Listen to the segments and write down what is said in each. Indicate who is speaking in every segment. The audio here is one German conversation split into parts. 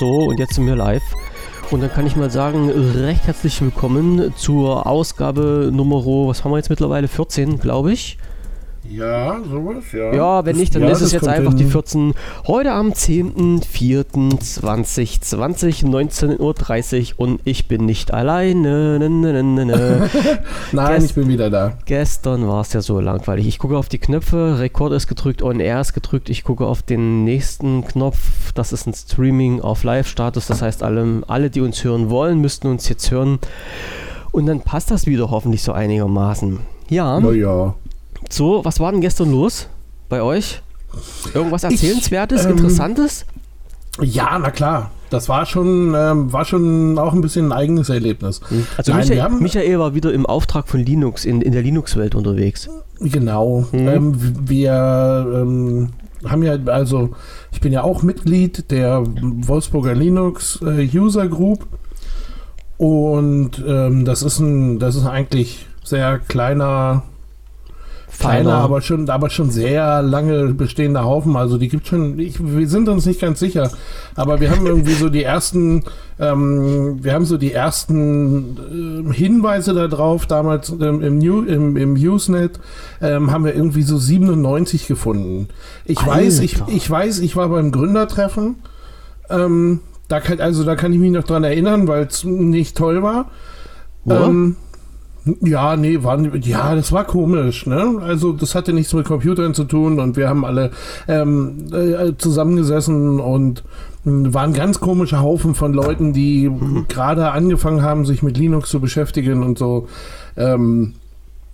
Speaker 1: So, und jetzt sind wir live. Und dann kann ich mal sagen, recht herzlich willkommen zur Ausgabe Nummer, was haben wir jetzt mittlerweile? 14, glaube ich.
Speaker 2: Ja, sowas, ja.
Speaker 1: Ja, wenn nicht, dann
Speaker 2: ja,
Speaker 1: ist es jetzt einfach
Speaker 2: hin.
Speaker 1: die 14. Heute am 10.04.2020, 19.30 Uhr und ich bin nicht alleine. Ne, ne, ne, ne.
Speaker 2: Nein,
Speaker 1: Gest-
Speaker 2: ich bin wieder da.
Speaker 1: Gestern war es ja so langweilig. Ich gucke auf die Knöpfe, Rekord ist gedrückt, On Air ist gedrückt. Ich gucke auf den nächsten Knopf, das ist ein Streaming auf Live-Status. Das heißt, alle, alle, die uns hören wollen, müssten uns jetzt hören. Und dann passt das wieder hoffentlich so einigermaßen. Ja,
Speaker 2: Naja.
Speaker 1: So, was war denn gestern los bei euch? Irgendwas Erzählenswertes,
Speaker 2: ähm,
Speaker 1: Interessantes?
Speaker 2: Ja, na klar. Das war schon, ähm, war schon auch ein bisschen ein eigenes Erlebnis.
Speaker 1: Also
Speaker 2: Nein,
Speaker 1: Michael, Michael war wieder im Auftrag von Linux, in, in der Linux-Welt unterwegs.
Speaker 2: Genau.
Speaker 1: Mhm.
Speaker 2: Ähm, wir ähm, haben ja, also ich bin ja auch Mitglied der Wolfsburger Linux äh, User Group und ähm, das ist ein, das ist eigentlich sehr kleiner, kleiner, aber schon, aber schon sehr lange bestehender Haufen. Also die gibt schon, ich, wir sind uns nicht ganz sicher, aber wir haben irgendwie so die ersten, ähm, wir haben so die ersten ähm, Hinweise darauf, damals ähm, im, New, im, im Usenet ähm, haben wir irgendwie so 97 gefunden. Ich
Speaker 1: Alter.
Speaker 2: weiß, ich, ich weiß, ich war beim Gründertreffen. Ähm, da kann, also da kann ich mich noch dran erinnern, weil es nicht toll war.
Speaker 1: Ja?
Speaker 2: Ähm, ja, nee, war, ja, das war komisch, ne? Also das hatte nichts mit Computern zu tun und wir haben alle ähm, äh, zusammengesessen und mh, waren ganz komische Haufen von Leuten, die
Speaker 1: Mhm.
Speaker 2: gerade angefangen haben, sich mit Linux zu beschäftigen und so. Ähm,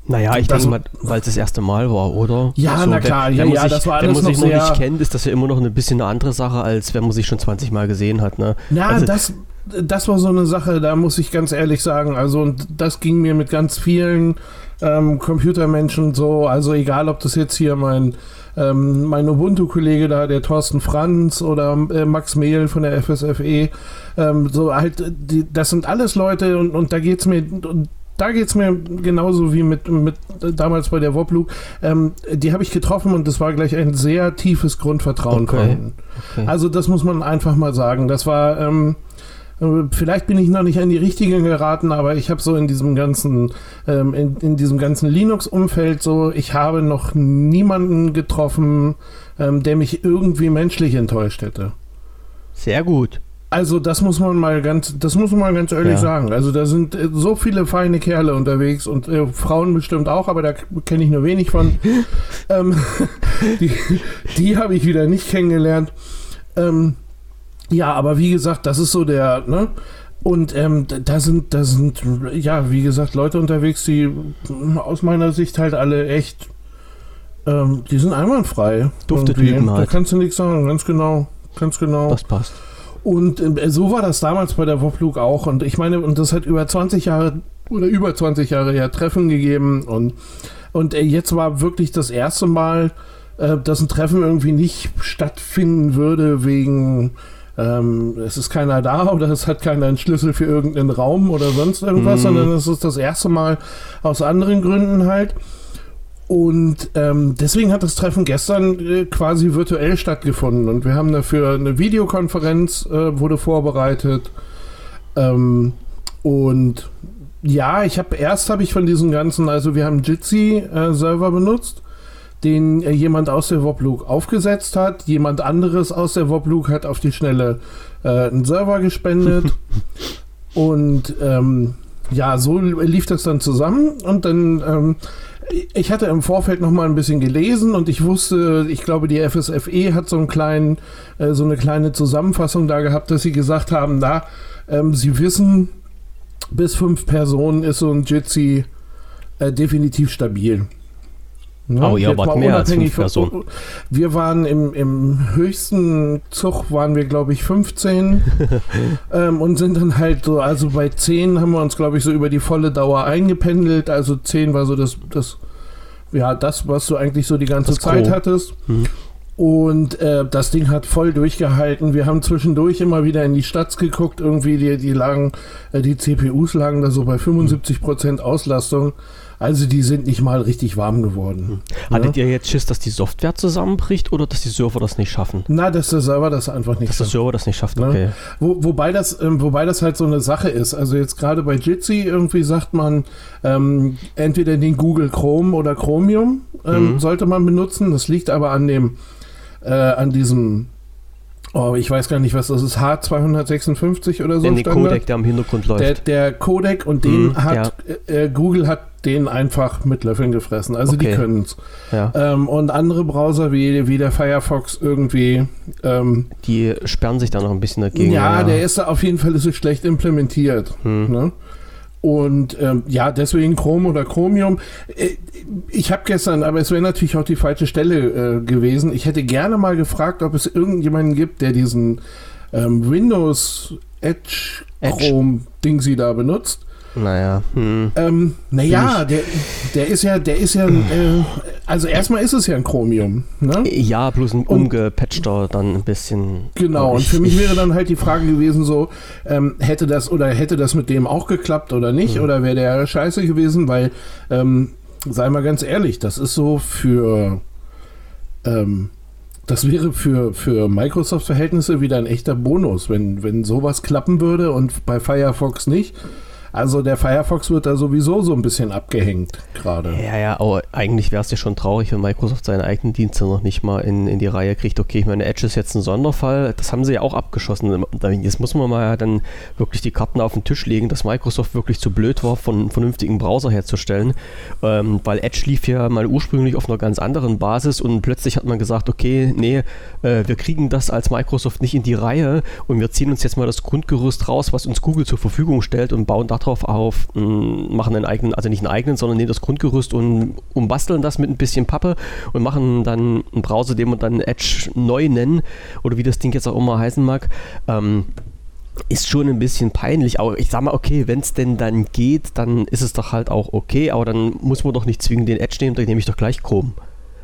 Speaker 1: Naja, ich
Speaker 2: Das-
Speaker 1: denke mal, weil es das erste Mal war, oder?
Speaker 2: Ja, na klar,
Speaker 1: wenn,
Speaker 2: ja,
Speaker 1: wenn man
Speaker 2: ja,
Speaker 1: sich,
Speaker 2: das war
Speaker 1: Wenn
Speaker 2: alles
Speaker 1: man sich
Speaker 2: noch
Speaker 1: noch nicht kennt, ist das ja immer noch ein bisschen eine andere Sache, als wenn man sich schon 20 Mal gesehen hat, ne?
Speaker 2: Na,
Speaker 1: Also-
Speaker 2: das, das war so eine Sache, da muss ich ganz ehrlich sagen. Also, und das ging mir mit ganz vielen ähm, Computermenschen so. Also, egal, ob das jetzt hier mein, ähm, mein Ubuntu-Kollege da, der Thorsten Franz oder äh, Max Mehl von der FSFE, ähm, so halt, die, das sind alles Leute und, und da geht's mir. Und, da geht's mir genauso wie mit, mit damals bei der Woblug. Ähm, die habe ich getroffen und das war gleich ein sehr tiefes Grundvertrauen
Speaker 1: Okay.
Speaker 2: vorhanden.
Speaker 1: Okay.
Speaker 2: Also das muss man einfach mal sagen. Das war, ähm, äh, vielleicht bin ich noch nicht an die richtigen geraten, aber ich habe so in diesem ganzen, ähm, in, in diesem ganzen Linux-Umfeld so, ich habe noch niemanden getroffen, ähm, der mich irgendwie menschlich enttäuscht hätte.
Speaker 1: Sehr gut.
Speaker 2: Also das muss man mal ganz, das muss man mal ganz ehrlich
Speaker 1: Ja.
Speaker 2: sagen. Also da sind äh, so viele feine Kerle unterwegs und äh, Frauen bestimmt auch, aber da kenne ich nur wenig von. ähm, die die habe ich wieder nicht kennengelernt. Ähm, ja, aber wie gesagt, das ist so der, ne? Und ähm, da sind, da sind, ja, wie gesagt, Leute unterwegs, die mm, aus meiner Sicht halt alle echt, ähm, die sind einwandfrei.
Speaker 1: Dufte. Typen
Speaker 2: Da
Speaker 1: halt.
Speaker 2: kannst du nichts sagen, ganz genau. Ganz genau.
Speaker 1: Das passt.
Speaker 2: Und äh, so war das damals bei der Woblug auch. Und ich meine, und das hat über 20 Jahre oder über 20 Jahre her Treffen gegeben. Und, und äh, jetzt war wirklich das erste Mal, äh, dass ein Treffen irgendwie nicht stattfinden würde wegen ähm, es ist keiner da oder es hat keiner einen Schlüssel für irgendeinen Raum oder sonst irgendwas,
Speaker 1: Mhm.
Speaker 2: sondern es ist das erste Mal aus anderen Gründen halt. Und ähm, deswegen hat das Treffen gestern äh, quasi virtuell stattgefunden und wir haben dafür eine Videokonferenz äh, wurde vorbereitet. Ähm, und ja, ich habe erst habe ich von diesen ganzen, also wir haben Jitsi äh, Server benutzt, den äh, jemand aus der Woblug aufgesetzt hat. Jemand anderes aus der Woblug hat auf die Schnelle äh, einen Server gespendet. und ähm, ja, so lief das dann zusammen und dann ähm, ich hatte im Vorfeld noch mal ein bisschen gelesen und ich wusste, ich glaube, die FSFE hat so einen kleinen, äh, so eine kleine Zusammenfassung da gehabt, dass sie gesagt haben, da, ähm, sie wissen, bis fünf Personen ist so ein Jitsi äh, definitiv stabil. Ja,
Speaker 1: Aber ihr
Speaker 2: jetzt
Speaker 1: wart mehr als fünf Personen.
Speaker 2: Wir waren im, im höchsten Zug waren wir, glaube ich, 15 ähm, und sind dann halt so, also bei 10 haben wir uns, glaube ich, so über die volle Dauer eingependelt. Also 10 war so das, das, ja, das, was du eigentlich so die ganze
Speaker 1: Das
Speaker 2: Zeit
Speaker 1: Gros.
Speaker 2: hattest.
Speaker 1: Mhm.
Speaker 2: Und äh, das Ding hat voll durchgehalten. Wir haben zwischendurch immer wieder in die Stats geguckt. Irgendwie die, die lagen, äh, die CPUs lagen da so bei 75% Auslastung. Also die sind nicht mal richtig warm geworden.
Speaker 1: Hm. Hattet ja? ihr jetzt Schiss, dass die Software zusammenbricht oder dass die Server das nicht schaffen?
Speaker 2: Na, dass der Server das einfach nicht
Speaker 1: dass schafft. Dass der Server das nicht schafft, ne? okay.
Speaker 2: Wo, wobei, das, ähm, wobei das halt so eine Sache ist. Also jetzt gerade bei Jitsi irgendwie sagt man, ähm, entweder den Google Chrome oder Chromium ähm, mhm. sollte man benutzen. Das liegt aber an dem, äh, an diesem Oh, ich weiß gar nicht, was das ist. H256 oder so.
Speaker 1: Der Codec, der am Hintergrund läuft.
Speaker 2: Der, der Codec und den hm, hat ja. äh, Google hat den einfach mit Löffeln gefressen. Also okay. die können es. Ja. Ähm, und andere Browser wie, wie der Firefox irgendwie. Ähm,
Speaker 1: die sperren sich da noch ein bisschen dagegen.
Speaker 2: Ja, ja. der ist da auf jeden Fall ist schlecht implementiert. Hm. Ne? Und ähm, ja, deswegen Chrome oder Chromium. Äh, ich habe gestern, aber es wäre natürlich auch die falsche Stelle äh, gewesen. Ich hätte gerne mal gefragt, ob es irgendjemanden gibt, der diesen ähm, Windows Edge, Edge. Chrome Ding sie da benutzt.
Speaker 1: Naja. Hm.
Speaker 2: Ähm, naja, der, der ist ja, der ist ja, äh, also erstmal ist es ja ein Chromium. Ne?
Speaker 1: Ja, bloß ein umgepatchter dann ein bisschen.
Speaker 2: Genau, und für mich wäre dann halt die Frage gewesen, so, ähm, hätte das oder hätte das mit dem auch geklappt oder nicht? Hm. Oder wäre der scheiße gewesen? Weil, ähm, sei mal ganz ehrlich, das ist so für, ähm, das wäre für, für Microsoft-Verhältnisse wieder ein echter Bonus, wenn, wenn sowas klappen würde und bei Firefox nicht also der Firefox wird da sowieso so ein bisschen abgehängt gerade.
Speaker 1: Ja, ja, aber eigentlich wäre es ja schon traurig, wenn Microsoft seine eigenen Dienste noch nicht mal in, in die Reihe kriegt. Okay, ich meine, Edge ist jetzt ein Sonderfall, das haben sie ja auch abgeschossen. Jetzt muss man mal dann wirklich die Karten auf den Tisch legen, dass Microsoft wirklich zu blöd war, von einen vernünftigen Browser herzustellen, ähm, weil Edge lief ja mal ursprünglich auf einer ganz anderen Basis und plötzlich hat man gesagt, okay, nee, äh, wir kriegen das als Microsoft nicht in die Reihe und wir ziehen uns jetzt mal das Grundgerüst raus, was uns Google zur Verfügung stellt und bauen darauf drauf auf, machen einen eigenen, also nicht einen eigenen, sondern nehmen das Grundgerüst und umbasteln das mit ein bisschen Pappe und machen dann einen Browser, den wir dann Edge neu nennen oder wie das Ding jetzt auch immer heißen mag. Ähm, ist schon ein bisschen peinlich, aber ich sag mal, okay, wenn es denn dann geht, dann ist es doch halt auch okay, aber dann muss man doch nicht zwingend den Edge nehmen, dann nehme ich doch gleich Chrome.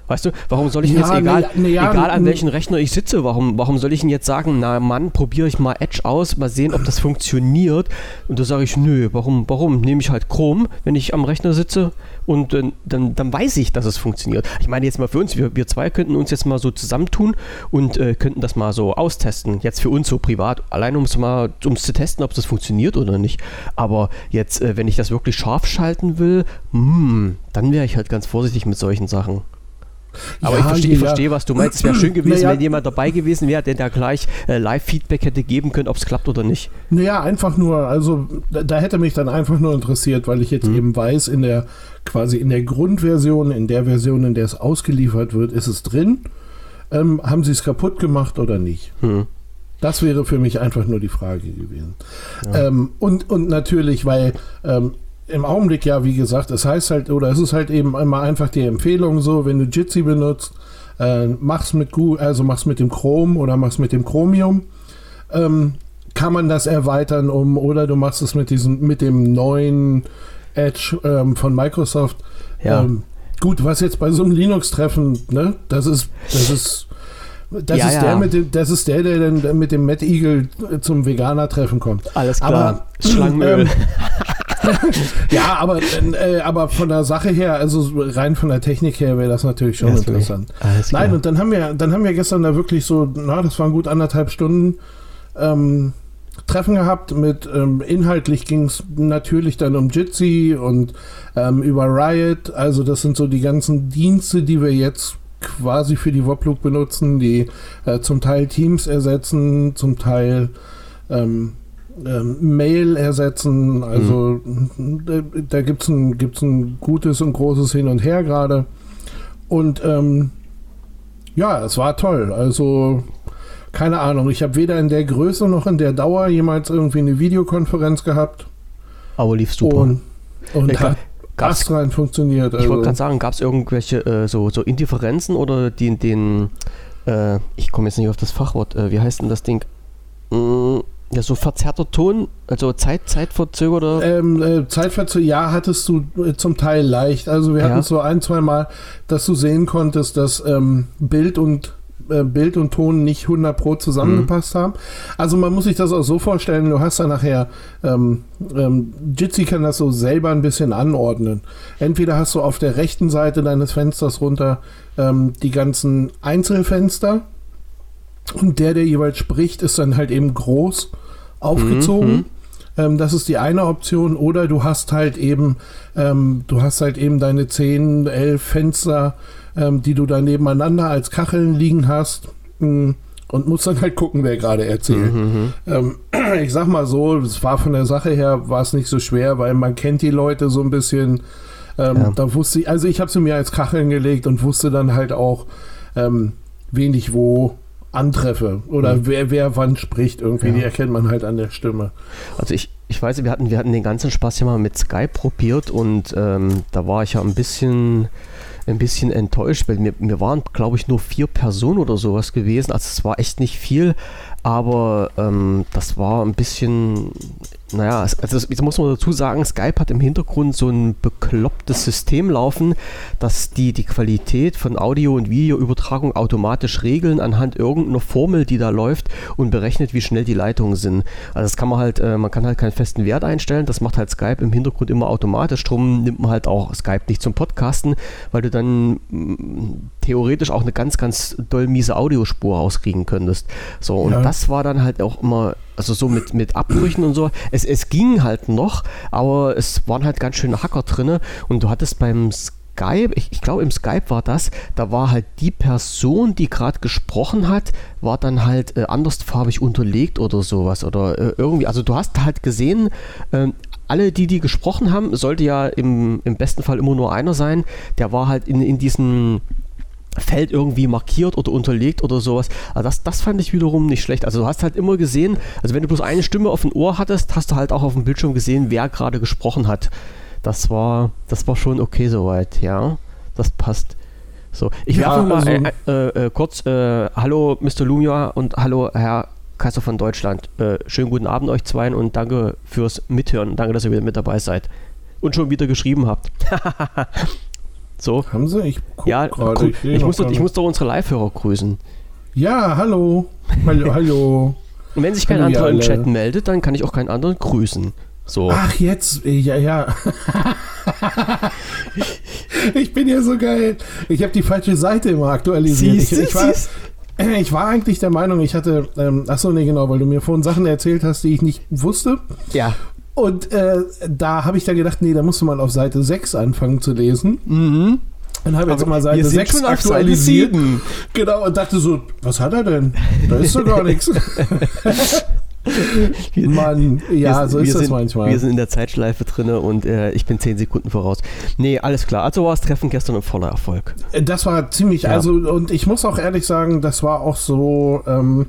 Speaker 1: Weißt du, warum soll ich ja, jetzt, egal, ne, ne, ja, egal an welchem Rechner ich sitze, warum, warum soll ich ihn jetzt sagen, na Mann, probiere ich mal Edge aus, mal sehen, ob das funktioniert. Und da sage ich, nö, warum, warum? Nehme ich halt Chrome, wenn ich am Rechner sitze und äh, dann, dann weiß ich, dass es funktioniert. Ich meine jetzt mal für uns, wir, wir zwei könnten uns jetzt mal so zusammentun und äh, könnten das mal so austesten. Jetzt für uns so privat, allein um es mal um zu testen, ob das funktioniert oder nicht. Aber jetzt, äh, wenn ich das wirklich scharf schalten will, mh, hm, dann wäre ich halt ganz vorsichtig mit solchen Sachen. Aber ja, ich verstehe, ja. versteh, was du meinst. Es wäre schön gewesen, naja. wenn jemand dabei gewesen wäre, der da gleich äh, Live-Feedback hätte geben können, ob es klappt oder nicht.
Speaker 2: Naja, einfach nur, also da, da, hätte mich dann einfach nur interessiert, weil ich jetzt hm. eben weiß, in der quasi in der Grundversion, in der Version, in der es ausgeliefert wird, ist es drin. Ähm, haben sie es kaputt gemacht oder nicht? Hm. Das wäre für mich einfach nur die Frage gewesen. Ja. Ähm, und, und natürlich, weil ähm, im Augenblick ja, wie gesagt, es heißt halt, oder es ist halt eben immer einfach die Empfehlung so, wenn du Jitsi benutzt, äh, mach's mit Google, also mach's mit dem Chrome oder mach's mit dem Chromium. Ähm, kann man das erweitern um, oder du machst es mit diesem, mit dem neuen Edge ähm, von Microsoft. Ja. Ähm, gut, was jetzt bei so einem Linux-Treffen, ne, das ist, das ist, das ja, ist ja. der mit dem, das ist der, der dann mit dem Matt Eagle zum Veganer-Treffen kommt.
Speaker 1: Alles klar. Aber, Schlangenöl.
Speaker 2: Ja, aber, äh, aber von der Sache her, also rein von der Technik her wäre das natürlich schon yes, interessant. Nein, und dann haben wir, dann haben wir gestern da wirklich so, na, das waren gut anderthalb Stunden ähm, Treffen gehabt mit ähm, inhaltlich ging es natürlich dann um Jitsi und ähm, über Riot. Also das sind so die ganzen Dienste, die wir jetzt quasi für die Woblook benutzen, die äh, zum Teil Teams ersetzen, zum Teil ähm, ähm, Mail ersetzen. Also mhm. da, da gibt es ein, gibt's ein gutes und großes Hin und Her gerade. Und ähm, ja, es war toll. Also keine Ahnung, ich habe weder in der Größe noch in der Dauer jemals irgendwie eine Videokonferenz gehabt.
Speaker 1: Aber lief super.
Speaker 2: Und, und hat gab's, rein funktioniert.
Speaker 1: Also. Ich wollte also. gerade sagen, gab es irgendwelche äh, so, so Indifferenzen oder die, den, äh, ich komme jetzt nicht auf das Fachwort, äh, wie heißt denn das Ding? Mm, ja, so verzerrter Ton, also Zeit, Zeitverzögerter.
Speaker 2: Ähm, äh, Zeitverzöger, ja, hattest du äh, zum Teil leicht. Also wir ja. hatten so ein, zwei Mal, dass du sehen konntest, dass ähm, Bild und äh, Bild und Ton nicht 100 pro zusammengepasst mhm. haben. Also man muss sich das auch so vorstellen, du hast da nachher, ähm, ähm, Jitsi kann das so selber ein bisschen anordnen. Entweder hast du auf der rechten Seite deines Fensters runter ähm, die ganzen Einzelfenster und der, der jeweils spricht, ist dann halt eben groß aufgezogen. Mhm. Ähm, das ist die eine Option. Oder du hast halt eben, ähm, du hast halt eben deine 10, 11 Fenster, ähm, die du da nebeneinander als Kacheln liegen hast. Mh, und musst dann halt gucken, wer gerade erzählt. Mhm, ähm, ich sag mal so, es war von der Sache her, war es nicht so schwer, weil man kennt die Leute so ein bisschen. Ähm, ja. Da wusste ich, also ich habe sie mir als Kacheln gelegt und wusste dann halt auch, ähm, wen ich wo antreffe oder mhm. wer, wer wann spricht irgendwie, ja. die erkennt man halt an der Stimme.
Speaker 1: Also ich, ich weiß, wir hatten, wir hatten den ganzen Spaß ja mal mit Skype probiert und ähm, da war ich ja ein bisschen ein bisschen enttäuscht, weil wir, wir waren, glaube ich, nur vier Personen oder sowas gewesen. Also es war echt nicht viel, aber ähm, das war ein bisschen naja, also jetzt muss man dazu sagen, Skype hat im Hintergrund so ein beklopptes System laufen, dass die die Qualität von Audio- und Videoübertragung automatisch regeln anhand irgendeiner Formel, die da läuft und berechnet, wie schnell die Leitungen sind. Also das kann man halt, äh, man kann halt keinen festen Wert einstellen, das macht halt Skype im Hintergrund immer automatisch. Drum nimmt man halt auch Skype nicht zum Podcasten, weil du dann mm, theoretisch auch eine ganz, ganz doll miese Audiospur rauskriegen könntest. So, und ja. das war dann halt auch immer also so mit, mit Abbrüchen und so. Es, es ging halt noch, aber es waren halt ganz schöne Hacker drin. Und du hattest beim Skype, ich, ich glaube im Skype war das, da war halt die Person, die gerade gesprochen hat, war dann halt äh, andersfarbig unterlegt oder sowas. Oder äh, irgendwie, also du hast halt gesehen, äh, alle, die die gesprochen haben, sollte ja im, im besten Fall immer nur einer sein, der war halt in, in diesen Feld irgendwie markiert oder unterlegt oder sowas. Also das, das fand ich wiederum nicht schlecht. Also du hast halt immer gesehen, also wenn du bloß eine Stimme auf dem Ohr hattest, hast du halt auch auf dem Bildschirm gesehen, wer gerade gesprochen hat. Das war, das war schon okay soweit, ja. Das passt. So, ich ja, werfe mal also, äh, äh, äh, kurz, äh, hallo Mr. Lumia und hallo Herr Kaiser von Deutschland. Äh, schönen guten Abend euch zweien und danke fürs Mithören. Danke, dass ihr wieder mit dabei seid. Und schon wieder geschrieben habt. So.
Speaker 2: Haben sie? Ich
Speaker 1: guck ja, gerade. Ich, ich, muss doch, ich muss doch unsere Live-Hörer grüßen.
Speaker 2: Ja, hallo. Hallo, hallo.
Speaker 1: Und wenn sich kein anderer im Chat meldet, dann kann ich auch keinen anderen grüßen. So.
Speaker 2: Ach, jetzt, ja, ja. ich bin ja so geil. Ich habe die falsche Seite immer aktualisiert. Siehst, ich, ich, war, ich war eigentlich der Meinung, ich hatte, ähm, achso, nee, genau, weil du mir vorhin Sachen erzählt hast, die ich nicht wusste.
Speaker 1: Ja.
Speaker 2: Und äh, da habe ich dann gedacht, nee, da musst du mal auf Seite 6 anfangen zu lesen.
Speaker 1: Mhm.
Speaker 2: Und habe jetzt mal Seite 6 aktualisiert. Genau, und dachte so, was hat er denn? Da ist doch gar nichts. Mann, ja,
Speaker 1: wir,
Speaker 2: so ist das
Speaker 1: sind,
Speaker 2: manchmal.
Speaker 1: Wir sind in der Zeitschleife drin und äh, ich bin 10 Sekunden voraus. Nee, alles klar. Also war das Treffen gestern ein voller Erfolg.
Speaker 2: Das war ziemlich, ja. also, und ich muss auch ehrlich sagen, das war auch so, ähm,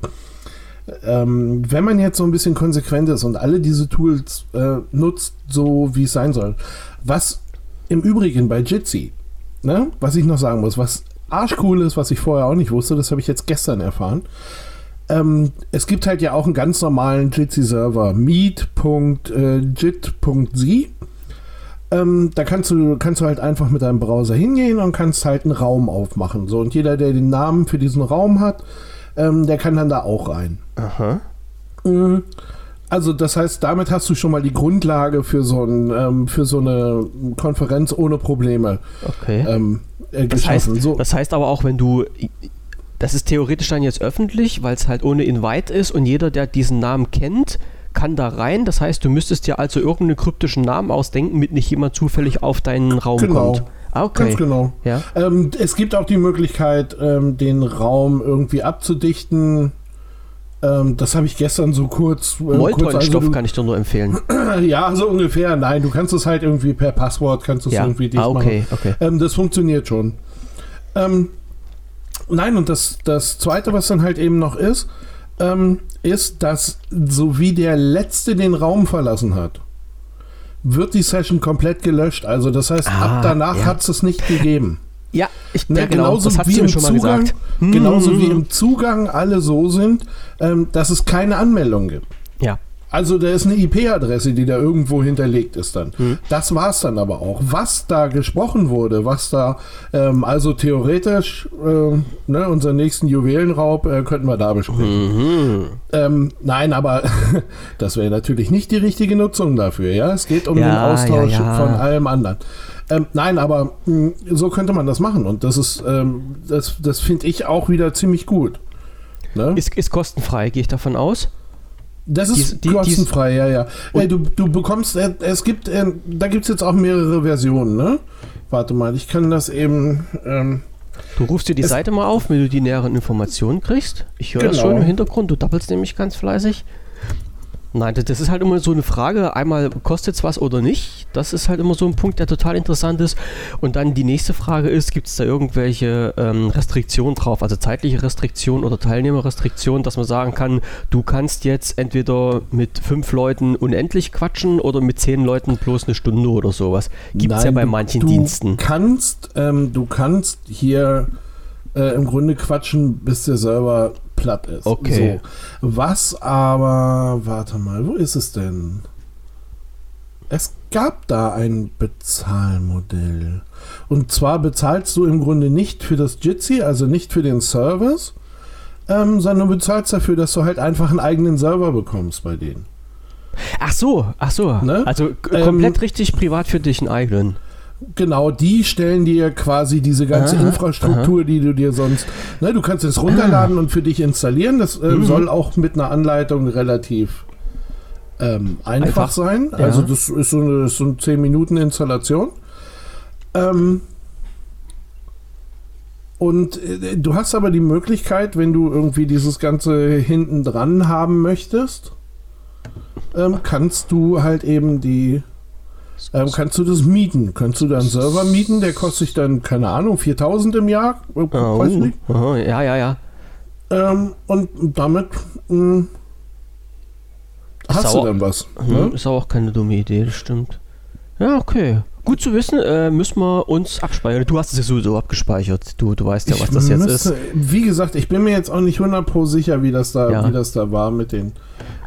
Speaker 2: ähm, wenn man jetzt so ein bisschen konsequent ist und alle diese Tools äh, nutzt, so wie es sein soll, was im Übrigen bei Jitsi, ne, was ich noch sagen muss, was arschcool ist, was ich vorher auch nicht wusste, das habe ich jetzt gestern erfahren. Ähm, es gibt halt ja auch einen ganz normalen Jitsi-Server, meet.jit.z. Ähm, da kannst du, kannst du halt einfach mit deinem Browser hingehen und kannst halt einen Raum aufmachen. So, und jeder, der den Namen für diesen Raum hat, ähm, der kann dann da auch rein.
Speaker 1: Aha.
Speaker 2: Mhm. Also das heißt, damit hast du schon mal die Grundlage für so, ein, ähm, für so eine Konferenz ohne Probleme
Speaker 1: okay. ähm, äh, das, heißt, so. das heißt aber auch, wenn du, das ist theoretisch dann jetzt öffentlich, weil es halt ohne Invite ist und jeder, der diesen Namen kennt, kann da rein. Das heißt, du müsstest dir also irgendeinen kryptischen Namen ausdenken, mit nicht jemand zufällig auf deinen Raum genau. kommt.
Speaker 2: Ah, okay. Ganz genau.
Speaker 1: Ja.
Speaker 2: Ähm, es gibt auch die Möglichkeit, ähm, den Raum irgendwie abzudichten. Ähm, das habe ich gestern so kurz.
Speaker 1: Äh, Molton-Stoff also, kann ich dir nur empfehlen.
Speaker 2: ja, so ungefähr. Nein, du kannst es halt irgendwie per Passwort kannst es ja. irgendwie dicht
Speaker 1: ah, okay, machen. Okay.
Speaker 2: Ähm, das funktioniert schon. Ähm, nein, und das, das Zweite, was dann halt eben noch ist, ähm, ist, dass so wie der Letzte den Raum verlassen hat, wird die Session komplett gelöscht. Also das heißt, ah, ab danach ja. hat es es nicht gegeben.
Speaker 1: Ja,
Speaker 2: ich, ne, ja, genau, genauso wie im Zugang, genauso hm. wie im Zugang alle so sind, ähm, dass es keine Anmeldung gibt. Also da ist eine IP-Adresse, die da irgendwo hinterlegt ist dann.
Speaker 1: Hm.
Speaker 2: Das war's dann aber auch. Was da gesprochen wurde, was da, ähm, also theoretisch, äh, ne, unseren nächsten Juwelenraub äh, könnten wir da besprechen.
Speaker 1: Mhm.
Speaker 2: Ähm, nein, aber das wäre natürlich nicht die richtige Nutzung dafür, ja. Es geht um
Speaker 1: Ja,
Speaker 2: den Austausch
Speaker 1: ja, ja.
Speaker 2: von allem anderen. Ähm, nein, aber mh, so könnte man das machen und das ist, ähm, das, das finde ich auch wieder ziemlich gut. Ne?
Speaker 1: Ist, ist kostenfrei, gehe ich davon aus.
Speaker 2: Das ist
Speaker 1: Die- die-
Speaker 2: kostenfrei, ja, ja. Äh, du, du bekommst, äh, es gibt, äh, da gibt es jetzt auch mehrere Versionen, ne? Warte mal, ich kann das eben, ähm,
Speaker 1: Du rufst dir die Seite mal auf, wenn du die näheren Informationen kriegst. Ich höre das
Speaker 2: Genau.
Speaker 1: schon im Hintergrund, du doppelst nämlich ganz fleißig. Nein, das- ist halt immer so eine Frage, einmal kostet es was oder nicht. Das ist halt immer so ein Punkt, der total interessant ist. Und dann die nächste Frage ist, gibt es da irgendwelche ähm, Restriktionen drauf, also zeitliche Restriktionen oder Teilnehmerrestriktionen, dass man sagen kann, du kannst jetzt entweder mit fünf Leuten unendlich quatschen oder mit zehn Leuten bloß eine Stunde oder sowas. Gibt es ja bei manchen
Speaker 2: du
Speaker 1: Diensten.
Speaker 2: Kannst, ähm, du kannst hier äh, im Grunde quatschen, bis der Server platt ist.
Speaker 1: Okay.
Speaker 2: So. Was aber, warte mal, wo ist es denn? Es gab da ein Bezahlmodell. Und zwar bezahlst du im Grunde nicht für das Jitsi, also nicht für den Service, ähm, sondern du bezahlst dafür, dass du halt einfach einen eigenen Server bekommst bei denen.
Speaker 1: Ach so, ach so.
Speaker 2: Ne?
Speaker 1: Also
Speaker 2: Ähm,
Speaker 1: komplett richtig privat für dich einen eigenen.
Speaker 2: Genau, die stellen dir quasi diese ganze
Speaker 1: Aha,
Speaker 2: Infrastruktur, die du dir sonst. Ne, du kannst es runterladen und für dich installieren. Das äh,
Speaker 1: Mhm.
Speaker 2: soll auch mit einer Anleitung relativ ähm, einfach,
Speaker 1: Einfach,
Speaker 2: sein.
Speaker 1: ja.
Speaker 2: Also, das ist so eine, so eine 10 Minuten Installation. Ähm, und äh, du hast aber die Möglichkeit, wenn du irgendwie dieses Ganze hinten dran haben möchtest, ähm, kannst du halt eben die ähm, kannst du das mieten? Kannst du da einen Server mieten? Der kostet sich dann, keine Ahnung, 4000 im Jahr? Äh,
Speaker 1: Ah,
Speaker 2: weiß
Speaker 1: uh,
Speaker 2: nicht.
Speaker 1: aha, ja, ja, ja.
Speaker 2: Ähm, und damit mh, hast
Speaker 1: Sauer.
Speaker 2: du dann was.
Speaker 1: Hm,
Speaker 2: Ne?
Speaker 1: Ist auch keine dumme Idee, das stimmt. Ja, okay. Gut zu wissen, äh, müssen wir uns abspeichern. Du hast es ja sowieso abgespeichert. Du, du weißt ja, was
Speaker 2: Ich
Speaker 1: das jetzt
Speaker 2: müsste-
Speaker 1: ist.
Speaker 2: Wie gesagt, ich bin mir jetzt auch nicht 100 pro sicher, wie das da,
Speaker 1: Ja.
Speaker 2: wie das da war mit den,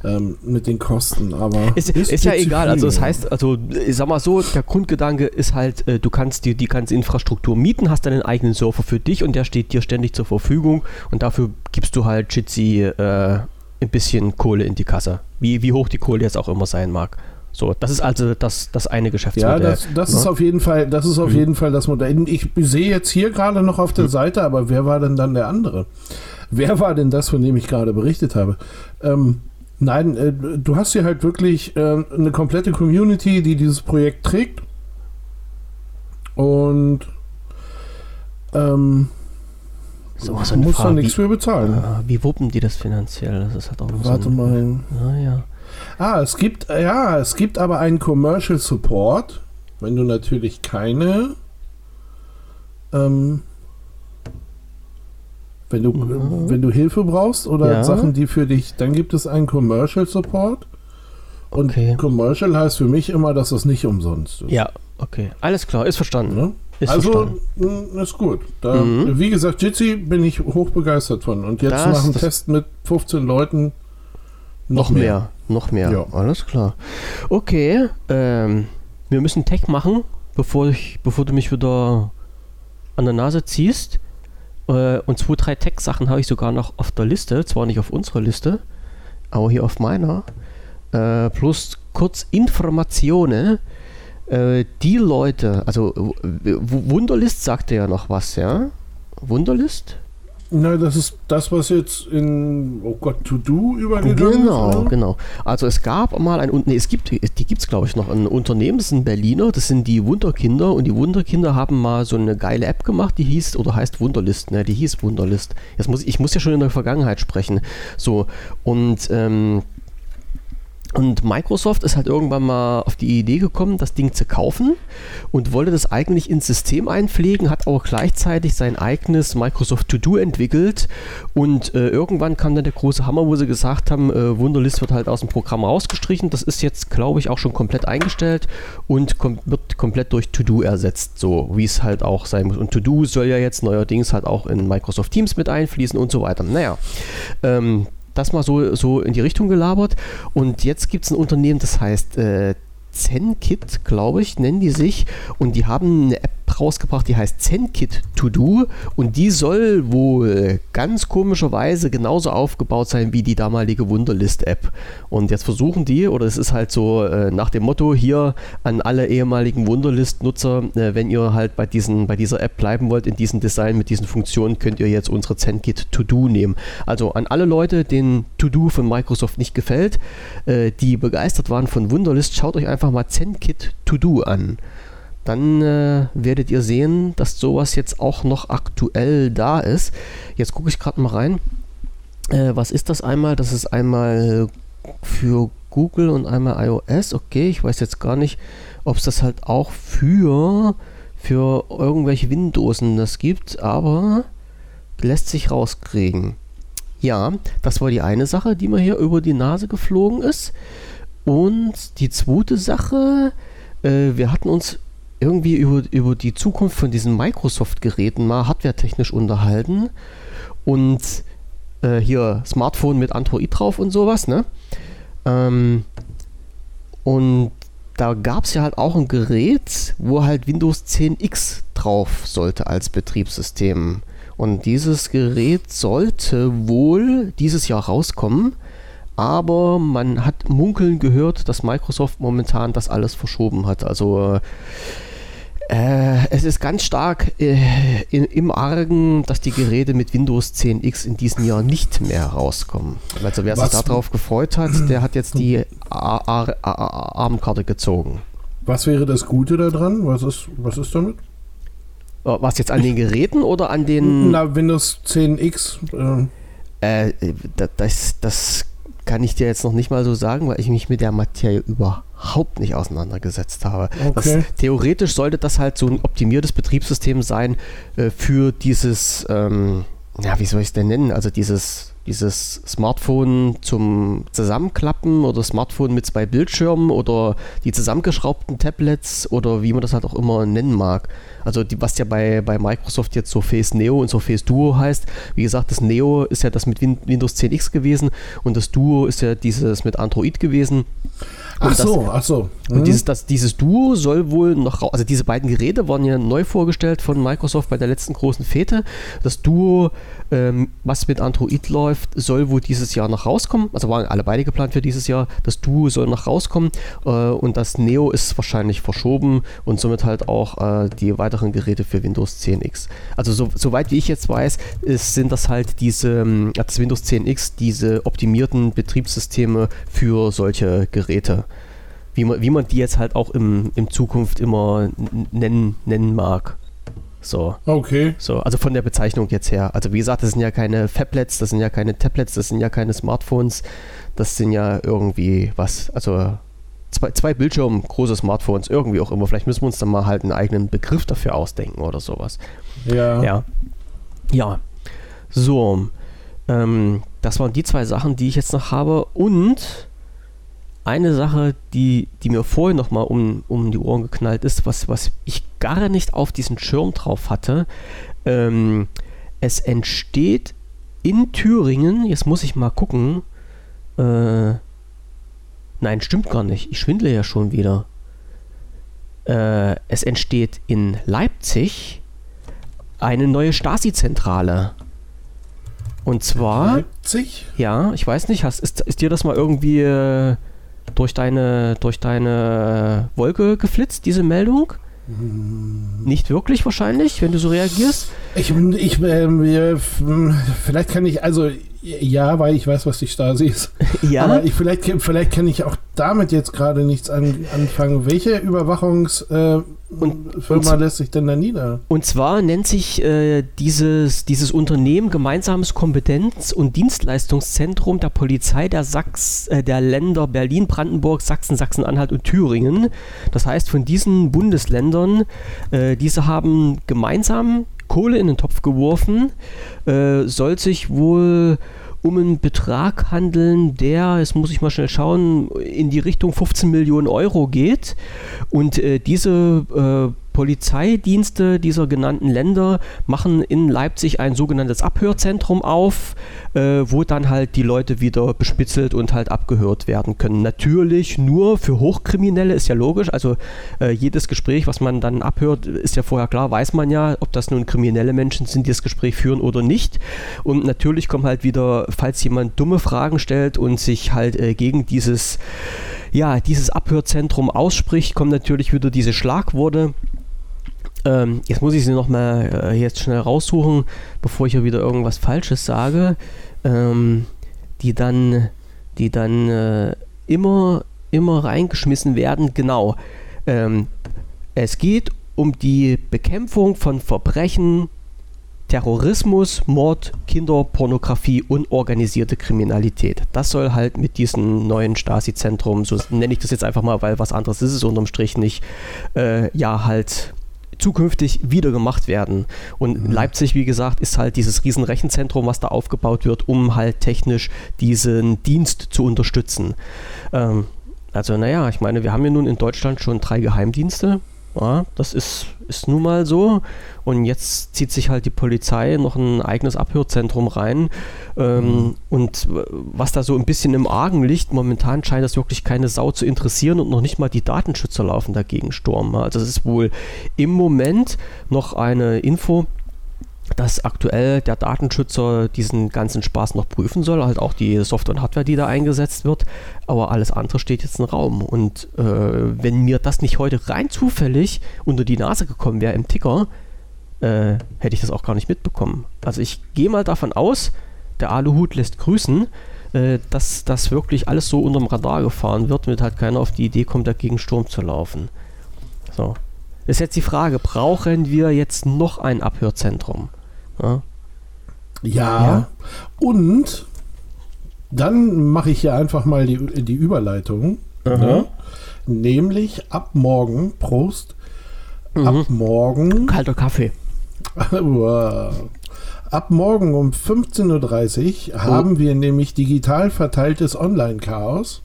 Speaker 2: ähm, mit den Kosten. Aber
Speaker 1: Ist, ist, ja
Speaker 2: dir zu
Speaker 1: egal. Also das heißt, also ich sag mal so, der Grundgedanke ist halt, äh, du kannst dir die ganze Infrastruktur mieten, hast deinen eigenen Server für dich und der steht dir ständig zur Verfügung und dafür gibst du halt Jitsi äh, ein bisschen Kohle in die Kasse. Wie, wie hoch die Kohle jetzt auch immer sein mag. So, das ist also das, das eine
Speaker 2: Ja,
Speaker 1: Geschäftsmodell.
Speaker 2: das, das ist
Speaker 1: ne?
Speaker 2: auf jeden Fall, das ist auf
Speaker 1: Mhm.
Speaker 2: jeden Fall das Modell. Ich sehe jetzt hier gerade noch auf der
Speaker 1: Mhm.
Speaker 2: Seite, aber wer war denn dann der andere? Wer war denn das, von dem ich gerade berichtet habe? Ähm, nein, äh, du hast hier halt wirklich äh, eine komplette Community, die dieses Projekt trägt. Und ähm,
Speaker 1: So, so
Speaker 2: du
Speaker 1: eine
Speaker 2: musst da
Speaker 1: Frage,
Speaker 2: nichts
Speaker 1: wie,
Speaker 2: für bezahlen.
Speaker 1: Ah, wie wuppen die das finanziell? Das ist halt auch
Speaker 2: Warte
Speaker 1: so ein,
Speaker 2: mal.
Speaker 1: Naja.
Speaker 2: Ah, es gibt, ja, es gibt aber einen Commercial Support, wenn du natürlich keine, ähm, wenn du,
Speaker 1: Mhm.
Speaker 2: wenn du Hilfe brauchst oder
Speaker 1: Ja.
Speaker 2: Sachen, die für dich, dann gibt es einen Commercial Support. Und
Speaker 1: Okay.
Speaker 2: Commercial heißt für mich immer, dass es nicht umsonst ist.
Speaker 1: Ja, okay. Alles klar, ist verstanden.
Speaker 2: Ne?
Speaker 1: Ist
Speaker 2: also,
Speaker 1: verstanden.
Speaker 2: mh, ist gut. Da,
Speaker 1: Mhm.
Speaker 2: Wie gesagt, Jitsi bin ich hoch begeistert von. Und jetzt
Speaker 1: Das-
Speaker 2: nach dem
Speaker 1: das-
Speaker 2: Test mit 15 Leuten
Speaker 1: Noch mehr. noch mehr.
Speaker 2: Ja.
Speaker 1: Alles klar. Okay, ähm, wir müssen Tech machen, bevor, ich, bevor du mich wieder an der Nase ziehst. Äh, und zwei, drei Tech-Sachen habe ich sogar noch auf der Liste, zwar nicht auf unserer Liste, aber hier auf meiner. Äh, plus kurz Informationen. Äh, die Leute, also Wunderlist sagte ja noch was, ja? Wunderlist?
Speaker 2: Na, das ist das, was jetzt in, oh Gott, To-Do übergegangen
Speaker 1: Genau,
Speaker 2: ist. oder?
Speaker 1: genau. Also es gab mal ein, nee, es gibt, die gibt es glaube ich noch, ein Unternehmen, das ist ein Berliner, das sind die Wunderkinder und die Wunderkinder haben mal so eine geile App gemacht, die hieß, oder heißt Wunderlist, ne, die hieß Wunderlist. Jetzt muss, ich ich muss ja schon in der Vergangenheit sprechen. So, und ähm, und Microsoft ist halt irgendwann mal auf die Idee gekommen, das Ding zu kaufen und wollte das eigentlich ins System einpflegen, hat auch gleichzeitig sein eigenes Microsoft To-Do entwickelt und äh, irgendwann kam dann der große Hammer, wo sie gesagt haben, äh, Wunderlist wird halt aus dem Programm rausgestrichen. Das ist jetzt, glaube ich, auch schon komplett eingestellt und kom wird komplett durch To-Do ersetzt, so wie es halt auch sein muss. Und To-Do soll ja jetzt neuerdings halt auch in Microsoft Teams mit einfließen und so weiter. Naja, ähm, das mal so, so in die Richtung gelabert. Und jetzt gibt es ein Unternehmen, das heißt äh, ZenKit, glaube ich, nennen die sich. Und die haben eine App rausgebracht, die heißt ZenKit To Do. Und die soll wohl ganz komischerweise genauso aufgebaut sein wie die damalige Wunderlist-App. Und jetzt versuchen die, oder es ist halt so äh, nach dem Motto hier an alle ehemaligen Wunderlist-Nutzer, äh, wenn ihr halt bei, diesen, bei dieser App bleiben wollt, in diesem Design mit diesen Funktionen, könnt ihr jetzt unsere ZenKit To Do nehmen. Also an alle Leute, denen To Do von Microsoft nicht gefällt, äh, die begeistert waren von Wunderlist, schaut euch einfach einfach mal ZenKit To Do an. Dann äh, werdet ihr sehen, dass sowas jetzt auch noch aktuell da ist. Jetzt gucke ich gerade mal rein. Äh, was ist das einmal? Das ist einmal für Google und einmal iOS. Okay, ich weiß jetzt gar nicht, ob es das halt auch für, für irgendwelche Windowsen das gibt, aber lässt sich rauskriegen. Ja, das war die eine Sache, die mir hier über die Nase geflogen ist. Und die zweite Sache, äh, wir hatten uns irgendwie über, über die Zukunft von diesen Microsoft-Geräten mal hardwaretechnisch unterhalten. Und äh, hier Smartphone mit Android drauf und sowas, ne? Ähm, und da gab es ja halt auch ein Gerät, wo halt Windows 10X drauf sollte als Betriebssystem. Und dieses Gerät sollte wohl dieses Jahr rauskommen aber man hat munkeln gehört, dass Microsoft momentan das alles verschoben hat. Also äh, es ist ganz stark äh, in, im Argen, dass die Geräte mit Windows 10X in diesem Jahr nicht mehr rauskommen. Also wer Was? sich darauf gefreut hat, der hat jetzt die Armkarte gezogen.
Speaker 2: Was wäre das Gute daran? Was ist, was ist damit?
Speaker 1: Äh, was jetzt an den Geräten oder an den.
Speaker 2: Na, Windows 10X.
Speaker 1: Äh. äh das, das kann ich dir jetzt noch nicht mal so sagen, weil ich mich mit der Materie überhaupt nicht auseinandergesetzt habe. Okay. Das, theoretisch sollte das halt so ein optimiertes Betriebssystem sein äh, für dieses, ähm, ja, wie soll ich es denn nennen? Also dieses dieses Smartphone zum Zusammenklappen oder Smartphone mit zwei Bildschirmen oder die zusammengeschraubten Tablets oder wie man das halt auch immer nennen mag. Also die, was ja bei, bei Microsoft jetzt Surface Neo und Surface Duo heißt. Wie gesagt, das Neo ist ja das mit Win Windows 10X gewesen und das Duo ist ja dieses mit Android gewesen.
Speaker 2: Ach das, so, ach so.
Speaker 1: Mhm. Und dieses, das, dieses Duo soll wohl noch, also diese beiden Geräte waren ja neu vorgestellt von Microsoft bei der letzten großen Fete. Das Duo, ähm, was mit Android läuft, soll wohl dieses Jahr noch rauskommen. Also waren alle beide geplant für dieses Jahr. Das Duo soll noch rauskommen äh, und das Neo ist wahrscheinlich verschoben und somit halt auch äh, die weiteren Geräte für Windows 10X. Also so, soweit wie ich jetzt weiß, ist, sind das halt diese, ähm, das Windows 10X, diese optimierten Betriebssysteme für solche Geräte wie man, wie man die jetzt halt auch im, in Zukunft immer nennen, nennen mag. So.
Speaker 2: Okay.
Speaker 1: So, also von der Bezeichnung jetzt her. Also wie gesagt, das sind ja keine Fablets, das sind ja keine Tablets, das sind ja keine Smartphones, das sind ja irgendwie was, also zwei, zwei Bildschirme, große Smartphones, irgendwie auch immer. Vielleicht müssen wir uns dann mal halt einen eigenen Begriff dafür ausdenken oder sowas.
Speaker 2: Ja.
Speaker 1: Ja. Ja. So. Ähm, das waren die zwei Sachen, die ich jetzt noch habe. Und eine Sache, die, die mir vorhin nochmal um, um die Ohren geknallt ist, was, was ich gar nicht auf diesen Schirm drauf hatte. Ähm, es entsteht in Thüringen, jetzt muss ich mal gucken. Äh, nein, stimmt gar nicht. Ich schwindle ja schon wieder. Äh, es entsteht in Leipzig eine neue Stasi-Zentrale. Und zwar.
Speaker 2: Leipzig?
Speaker 1: Ja, ich weiß nicht, hast, ist, ist dir das mal irgendwie. Äh, durch deine, durch deine Wolke geflitzt, diese Meldung? Nicht wirklich wahrscheinlich, wenn du so reagierst.
Speaker 2: Ich, ich äh, vielleicht kann ich, also ja, weil ich weiß, was die Stasi ist.
Speaker 1: Ja.
Speaker 2: Aber ich, vielleicht, vielleicht kann ich auch damit jetzt gerade nichts an, anfangen. Welche Überwachungsfirma äh, lässt sich denn da nieder?
Speaker 1: Und zwar nennt sich äh, dieses, dieses Unternehmen Gemeinsames Kompetenz- und Dienstleistungszentrum der Polizei der, Sachs, äh, der Länder Berlin, Brandenburg, Sachsen, Sachsen-Anhalt und Thüringen. Das heißt, von diesen Bundesländern, äh, diese haben gemeinsam Kohle in den Topf geworfen, äh, soll sich wohl um einen Betrag handeln, der, jetzt muss ich mal schnell schauen, in die Richtung 15 Millionen Euro geht. Und äh, diese äh, Polizeidienste dieser genannten Länder machen in Leipzig ein sogenanntes Abhörzentrum auf, äh, wo dann halt die Leute wieder bespitzelt und halt abgehört werden können. Natürlich nur für Hochkriminelle, ist ja logisch. Also äh, jedes Gespräch, was man dann abhört, ist ja vorher klar, weiß man ja, ob das nun kriminelle Menschen sind, die das Gespräch führen oder nicht. Und natürlich kommen halt wieder, falls jemand dumme Fragen stellt und sich halt äh, gegen dieses ja, dieses Abhörzentrum ausspricht, kommen natürlich wieder diese Schlagworte. Ähm, jetzt muss ich sie nochmal äh, jetzt schnell raussuchen, bevor ich hier wieder irgendwas Falsches sage, ähm, die dann, die dann äh, immer, immer reingeschmissen werden. Genau. Ähm, es geht um die Bekämpfung von Verbrechen Terrorismus, Mord, Kinderpornografie und organisierte Kriminalität. Das soll halt mit diesem neuen Stasi-Zentrum, so nenne ich das jetzt einfach mal, weil was anderes ist es unterm Strich nicht, äh, ja halt zukünftig wieder gemacht werden. Und mhm. Leipzig, wie gesagt, ist halt dieses riesen Rechenzentrum, was da aufgebaut wird, um halt technisch diesen Dienst zu unterstützen. Ähm, also naja, ich meine, wir haben ja nun in Deutschland schon drei Geheimdienste. Ja, das ist, ist nun mal so. Und jetzt zieht sich halt die Polizei noch ein eigenes Abhörzentrum rein. Ähm, mhm. Und was da so ein bisschen im Argen liegt, momentan scheint das wirklich keine Sau zu interessieren und noch nicht mal die Datenschützer laufen dagegen Sturm. Also das ist wohl im Moment noch eine Info, dass aktuell der Datenschützer diesen ganzen Spaß noch prüfen soll, halt auch die Software und Hardware, die da eingesetzt wird, aber alles andere steht jetzt im Raum. Und äh, wenn mir das nicht heute rein zufällig unter die Nase gekommen wäre im Ticker, äh, hätte ich das auch gar nicht mitbekommen. Also ich gehe mal davon aus, der Aluhut lässt grüßen, äh, dass das wirklich alles so unterm Radar gefahren wird, damit halt keiner auf die Idee kommt, dagegen Sturm zu laufen. So. Ist jetzt die Frage, brauchen wir jetzt noch ein Abhörzentrum?
Speaker 2: Ja. ja. ja. Und dann mache ich hier einfach mal die, die Überleitung. Ne? Nämlich ab morgen, Prost, mhm. ab morgen.
Speaker 1: Kalter Kaffee.
Speaker 2: ab morgen um 15.30 Uhr oh. haben wir nämlich digital verteiltes Online-Chaos.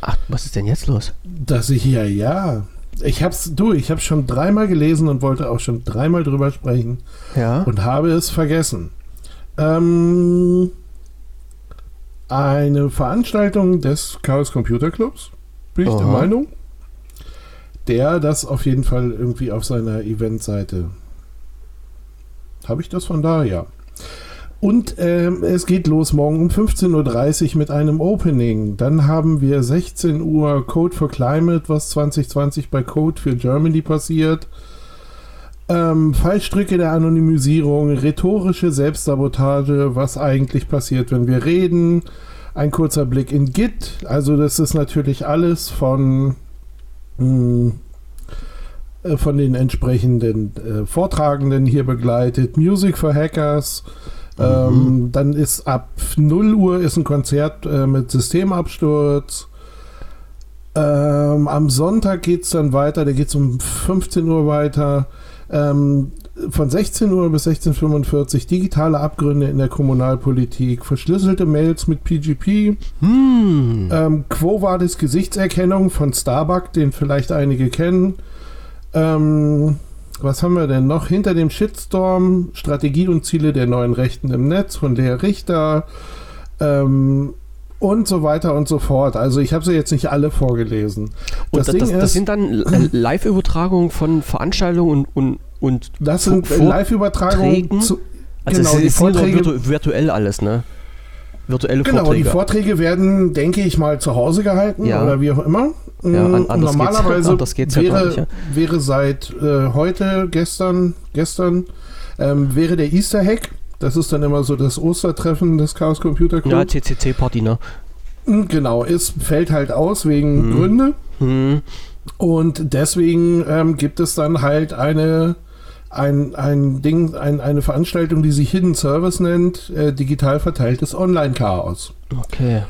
Speaker 1: Ach, was ist denn jetzt los?
Speaker 2: Dass ich ja, ja. Ich hab's, du, ich habe schon dreimal gelesen und wollte auch schon dreimal drüber sprechen.
Speaker 1: Ja.
Speaker 2: Und habe es vergessen. Ähm, eine Veranstaltung des Chaos Computer Clubs, bin ich Aha. der Meinung. Der das auf jeden Fall irgendwie auf seiner Eventseite. Habe ich das von da? Ja. Und ähm, es geht los morgen um 15.30 Uhr mit einem Opening. Dann haben wir 16 Uhr Code for Climate, was 2020 bei Code für Germany passiert. Ähm, Fallstricke der Anonymisierung, rhetorische Selbstsabotage, was eigentlich passiert, wenn wir reden. Ein kurzer Blick in Git. Also das ist natürlich alles von, mh, hm, äh, von den entsprechenden äh, Vortragenden hier begleitet. Music for Hackers ähm, mhm. dann ist ab 0 Uhr ist ein Konzert äh, mit Systemabsturz. Ähm, am Sonntag geht es dann weiter, da geht es um 15 Uhr weiter. Ähm, von 16 Uhr bis 16.45 Uhr digitale Abgründe in der Kommunalpolitik, verschlüsselte Mails mit PGP, hm. ähm, Quo Vadis Gesichtserkennung von Starbuck, den vielleicht einige kennen. Ähm, was haben wir denn noch? Hinter dem Shitstorm, Strategie und Ziele der neuen Rechten im Netz von Lea Richter ähm, und so weiter und so fort. Also ich habe sie jetzt nicht alle vorgelesen.
Speaker 1: Das, das, das, das sind dann Live-Übertragungen von Veranstaltungen und, und, und
Speaker 2: Das sind Live-Übertragungen
Speaker 1: zu also genau, die Vorträge virtu virtuell alles, ne?
Speaker 2: Virtuelle genau, Vorträge. Genau, die Vorträge werden, denke ich mal, zu Hause gehalten ja. oder wie auch immer. Ja, an, mm, Normalerweise geht's, wäre, halt nicht, ja? wäre seit äh, heute, gestern, gestern, ähm, wäre der Easter Hack. Das ist dann immer so das Ostertreffen des Chaos Computer
Speaker 1: Club. Ja, CCC-Party, ne?
Speaker 2: Mm, genau, es fällt halt aus wegen hm. Gründe. Hm. Und deswegen ähm, gibt es dann halt eine ein, ein Ding, ein, eine Veranstaltung, die sich Hidden Service nennt, äh, digital verteiltes Online-Chaos.
Speaker 1: Okay.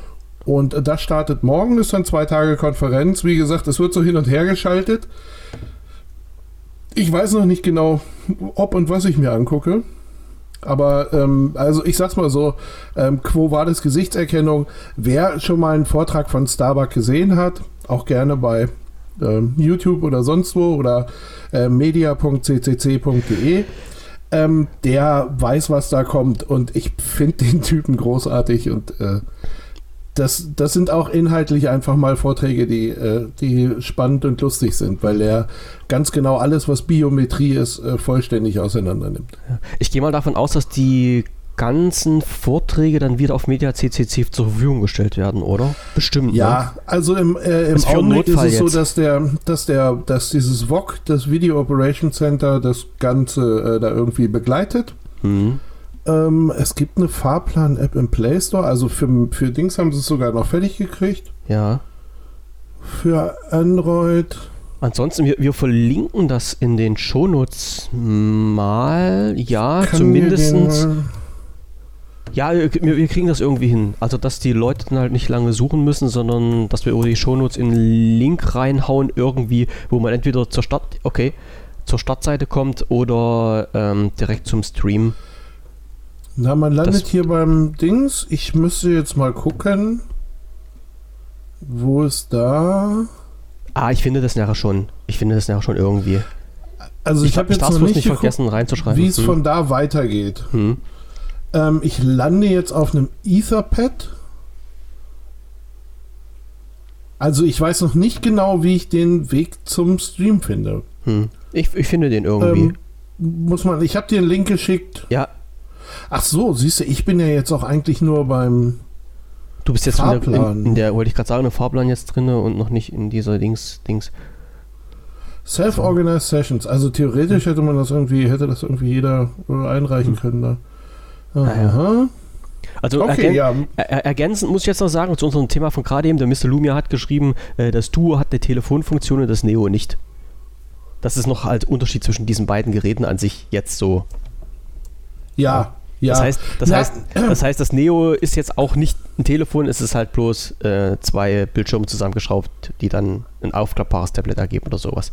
Speaker 2: Und äh, das startet morgen, ist dann zwei Tage Konferenz. Wie gesagt, es wird so hin und her geschaltet. Ich weiß noch nicht genau, ob und was ich mir angucke. Aber ähm, also ich sag's mal so, ähm, Quo war das Gesichtserkennung. Wer schon mal einen Vortrag von Starbuck gesehen hat, auch gerne bei YouTube oder sonst wo oder äh, media.ccc.de. Ähm, der weiß, was da kommt und ich finde den Typen großartig und äh, das, das sind auch inhaltlich einfach mal Vorträge, die, äh, die spannend und lustig sind, weil er ganz genau alles, was Biometrie ist, äh, vollständig auseinander nimmt.
Speaker 1: Ich gehe mal davon aus, dass die ganzen Vorträge dann wieder auf Media CCC zur Verfügung gestellt werden, oder? Bestimmt.
Speaker 2: Ja,
Speaker 1: ne?
Speaker 2: also im, äh, im Augenblick ist es so, dass der, dass der, dass dieses VOC, das Video Operation Center, das Ganze äh, da irgendwie begleitet. Mhm. Ähm, es gibt eine Fahrplan-App im Play Store. Also für, für Dings haben sie es sogar noch fertig gekriegt.
Speaker 1: Ja.
Speaker 2: Für Android.
Speaker 1: Ansonsten, wir, wir verlinken das in den Shownotes mal. Ja, zumindest. Ja, wir, wir, kriegen das irgendwie hin. Also, dass die Leute dann halt nicht lange suchen müssen, sondern dass wir über die Shownotes in einen Link reinhauen, irgendwie, wo man entweder zur Stadt, okay, zur Startseite kommt oder ähm, direkt zum Stream.
Speaker 2: Na, man landet das hier beim Dings. Ich müsste jetzt mal gucken. Wo ist da?
Speaker 1: Ah, ich finde das nachher schon. Ich finde das nachher schon irgendwie.
Speaker 2: Also ich, ich habe jetzt noch nicht, nicht
Speaker 1: vergessen reinzuschreiben,
Speaker 2: wie es hm. von da weitergeht. Hm. Ähm, ich lande jetzt auf einem Etherpad. Also ich weiß noch nicht genau, wie ich den Weg zum Stream finde.
Speaker 1: Hm. Ich, ich finde den irgendwie. Ähm,
Speaker 2: muss man. Ich habe dir einen Link geschickt.
Speaker 1: Ja,
Speaker 2: Ach so, siehst du, ich bin ja jetzt auch eigentlich nur beim.
Speaker 1: Du bist jetzt Fahrplan. in der, in, der wollte ich gerade sagen, im Fahrplan jetzt drin und noch nicht in dieser Dings. Dings.
Speaker 2: Self-organized Sessions. Also theoretisch hätte man das irgendwie, hätte das irgendwie jeder einreichen hm. können. Da.
Speaker 1: Aha. Also okay, ergän ja. er ergänzend muss ich jetzt noch sagen, zu unserem Thema von gerade eben, der Mr. Lumia hat geschrieben, äh, das Duo hat eine Telefonfunktion und das Neo nicht. Das ist noch halt Unterschied zwischen diesen beiden Geräten an sich jetzt so.
Speaker 2: Ja, ja.
Speaker 1: Das, heißt, das, heißt, das heißt, das Neo ist jetzt auch nicht ein Telefon, es ist halt bloß äh, zwei Bildschirme zusammengeschraubt, die dann ein aufklappbares Tablet ergeben oder sowas.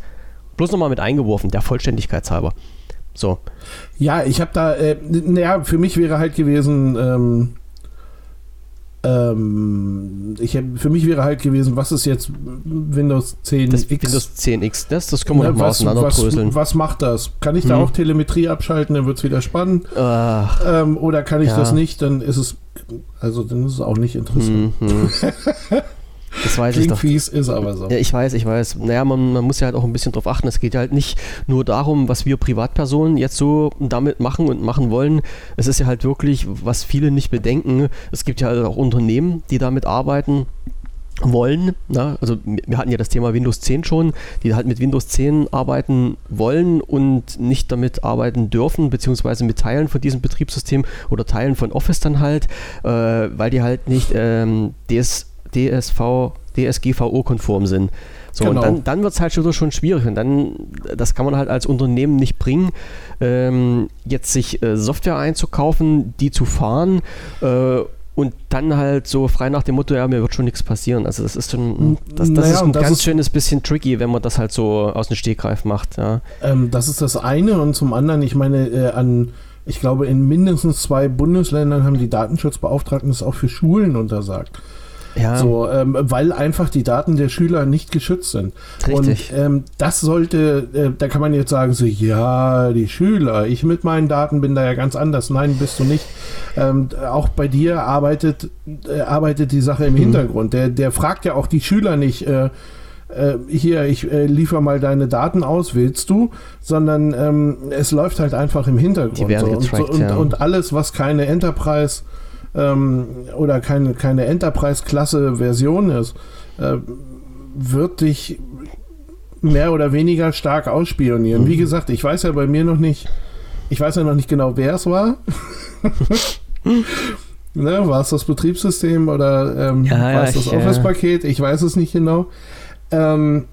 Speaker 1: Bloß nochmal mit eingeworfen, der Vollständigkeit halber. So.
Speaker 2: Ja, ich habe da, äh, naja, für mich wäre halt gewesen, ähm, ähm, ich hab, für mich wäre halt gewesen, was ist jetzt Windows 10X?
Speaker 1: Das Windows 10X, das, das können wir ja, auseinanderdröseln.
Speaker 2: Was, was macht das? Kann ich da hm. auch Telemetrie abschalten, dann wird es wieder spannend? Ähm, oder kann ich ja. das nicht, dann ist es, also dann ist es auch nicht interessant. Mhm.
Speaker 1: Das weiß
Speaker 2: Klingt
Speaker 1: ich doch.
Speaker 2: fies, ist aber so.
Speaker 1: Ja, ich weiß, ich weiß. Naja, man, man muss ja halt auch ein bisschen drauf achten. Es geht halt nicht nur darum, was wir Privatpersonen jetzt so damit machen und machen wollen. Es ist ja halt wirklich, was viele nicht bedenken. Es gibt ja halt auch Unternehmen, die damit arbeiten wollen, na, also wir hatten ja das Thema Windows 10 schon, die halt mit Windows 10 arbeiten wollen und nicht damit arbeiten dürfen, beziehungsweise mit Teilen von diesem Betriebssystem oder Teilen von Office dann halt, äh, weil die halt nicht ähm, DS DSV, DSGVO-konform sind. So, genau. und dann, dann wird es halt schon, schon schwierig. Und dann, das kann man halt als Unternehmen nicht bringen, ähm, jetzt sich äh, Software einzukaufen, die zu fahren äh, und dann halt so frei nach dem Motto, ja, mir wird schon nichts passieren. Also das ist schon, das, das naja, ist ein das ganz ist, schönes bisschen tricky, wenn man das halt so aus dem Stegreif macht. Ja.
Speaker 2: Ähm, das ist das eine und zum anderen, ich meine, äh, an ich glaube, in mindestens zwei Bundesländern haben die Datenschutzbeauftragten das auch für Schulen untersagt. Ja. So, ähm, weil einfach die Daten der Schüler nicht geschützt sind. Richtig. Und ähm, das sollte, äh, da kann man jetzt sagen, so, ja, die Schüler, ich mit meinen Daten bin da ja ganz anders. Nein, bist du nicht. Ähm, auch bei dir arbeitet, äh, arbeitet die Sache im mhm. Hintergrund. Der, der fragt ja auch die Schüler nicht, äh, äh hier, ich äh, liefere mal deine Daten aus, willst du? Sondern ähm, es läuft halt einfach im Hintergrund. Die
Speaker 1: werden so.
Speaker 2: und, so, und,
Speaker 1: ja.
Speaker 2: und, alles, was keine Enterprise ähm, oder keine, keine Enterprise-Klasse-Version ist, äh, wird dich mehr oder weniger stark ausspionieren. Mhm. Wie gesagt, ich weiß ja bei mir noch nicht, ich weiß ja noch nicht genau, wer es war. ne, war es das Betriebssystem oder ähm, ja, war es das Office-Paket? Ich weiß es nicht genau. Ähm,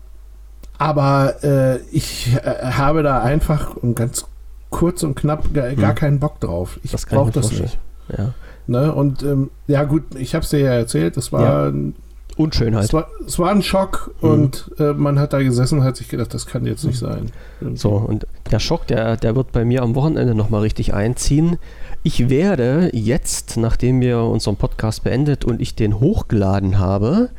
Speaker 2: aber äh, ich äh, habe da einfach ganz kurz und knapp gar, hm. keinen Bock drauf. Ich brauche das nicht.
Speaker 1: Ja.
Speaker 2: Ne? Und ähm, ja gut, ich habe es dir ja erzählt, es war ja.
Speaker 1: ein, Unschönheit.
Speaker 2: Es war, es war ein Schock mhm. und äh, man hat da gesessen und hat sich gedacht, das kann jetzt nicht sein.
Speaker 1: Irgendwie. So, und der Schock, der, der wird bei mir am Wochenende nochmal richtig einziehen. Ich werde jetzt, nachdem wir unseren Podcast beendet und ich den hochgeladen habe,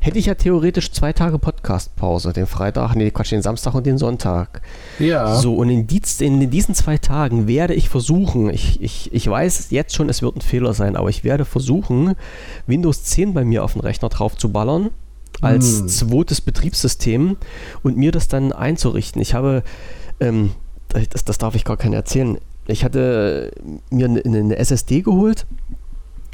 Speaker 1: hätte ich ja theoretisch zwei Tage Podcast-Pause. Den Freitag, nee, Quatsch, den Samstag und den Sonntag.
Speaker 2: Ja.
Speaker 1: So, und in, dies, in diesen zwei Tagen werde ich versuchen, ich, ich, ich weiß jetzt schon, es wird ein Fehler sein, aber ich werde versuchen, Windows 10 bei mir auf den Rechner drauf zu ballern als
Speaker 2: Hm.
Speaker 1: zweites Betriebssystem und mir das dann einzurichten. Ich habe, ähm, das, das darf ich gar keiner erzählen, ich hatte mir eine, eine SSD geholt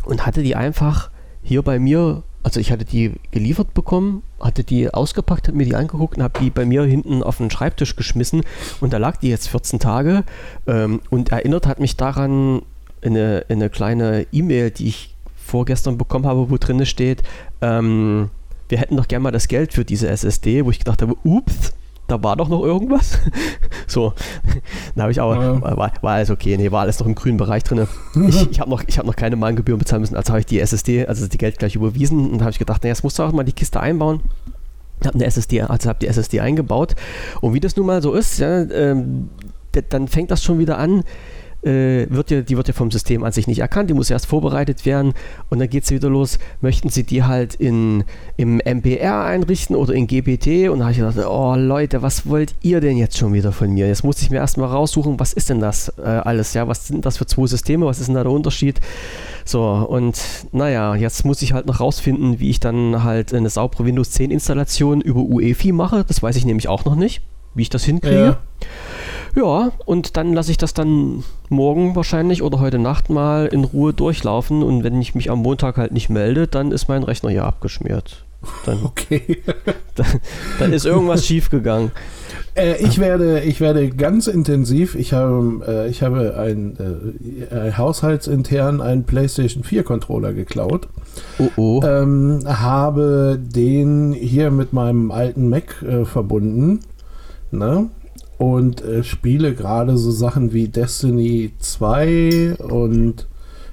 Speaker 1: und hatte die einfach hier bei mir, also ich hatte die geliefert bekommen, hatte die ausgepackt, habe mir die angeguckt und habe die bei mir hinten auf den Schreibtisch geschmissen. Und da lag die jetzt 14 Tage. Ähm, und erinnert hat mich daran eine, eine kleine E-Mail, die ich vorgestern bekommen habe, wo drin steht, ähm, wir hätten doch gerne mal das Geld für diese SSD, wo ich gedacht habe, ups, da war doch noch irgendwas. so, da habe ich aber,
Speaker 2: Ja.
Speaker 1: war, war alles okay, nee, war alles noch im grünen Bereich drin. Ich, ich habe noch, ich hab noch keine Mahngebühren bezahlen müssen, also habe ich die SSD, also die Geld gleich überwiesen und habe ich gedacht, naja, jetzt musst du auch mal die Kiste einbauen. Habe eine SSD, also habe die SSD eingebaut und wie das nun mal so ist, ja, ähm, dann fängt das schon wieder an, äh, wird ja, die wird ja vom System an sich nicht erkannt, die muss erst vorbereitet werden und dann geht es wieder los, möchten sie die halt in, im MPR einrichten oder in GPT und da habe ich gedacht, oh Leute, was wollt ihr denn jetzt schon wieder von mir? Jetzt muss ich mir erstmal raussuchen, was ist denn das äh, alles, ja, was sind das für zwei Systeme, was ist denn da der Unterschied? So, und naja, jetzt muss ich halt noch rausfinden, wie ich dann halt eine saubere Windows 10 Installation über UEFI mache, das weiß ich nämlich auch noch nicht, wie ich das hinkriege.
Speaker 2: Ja.
Speaker 1: Ja, und dann lasse ich das dann morgen wahrscheinlich oder heute Nacht mal in Ruhe durchlaufen und wenn ich mich am Montag halt nicht melde, dann ist mein Rechner ja abgeschmiert. Dann,
Speaker 2: Okay.
Speaker 1: dann, dann ist irgendwas schiefgegangen.
Speaker 2: Äh, ich, werde, ich werde ganz intensiv, ich habe, äh, ich habe ein, äh, haushaltsintern einen PlayStation 4 Controller geklaut,
Speaker 1: Oh oh.
Speaker 2: ähm, habe den hier mit meinem alten Mac äh, verbunden ne? Und äh, spiele gerade so Sachen wie Destiny 2 und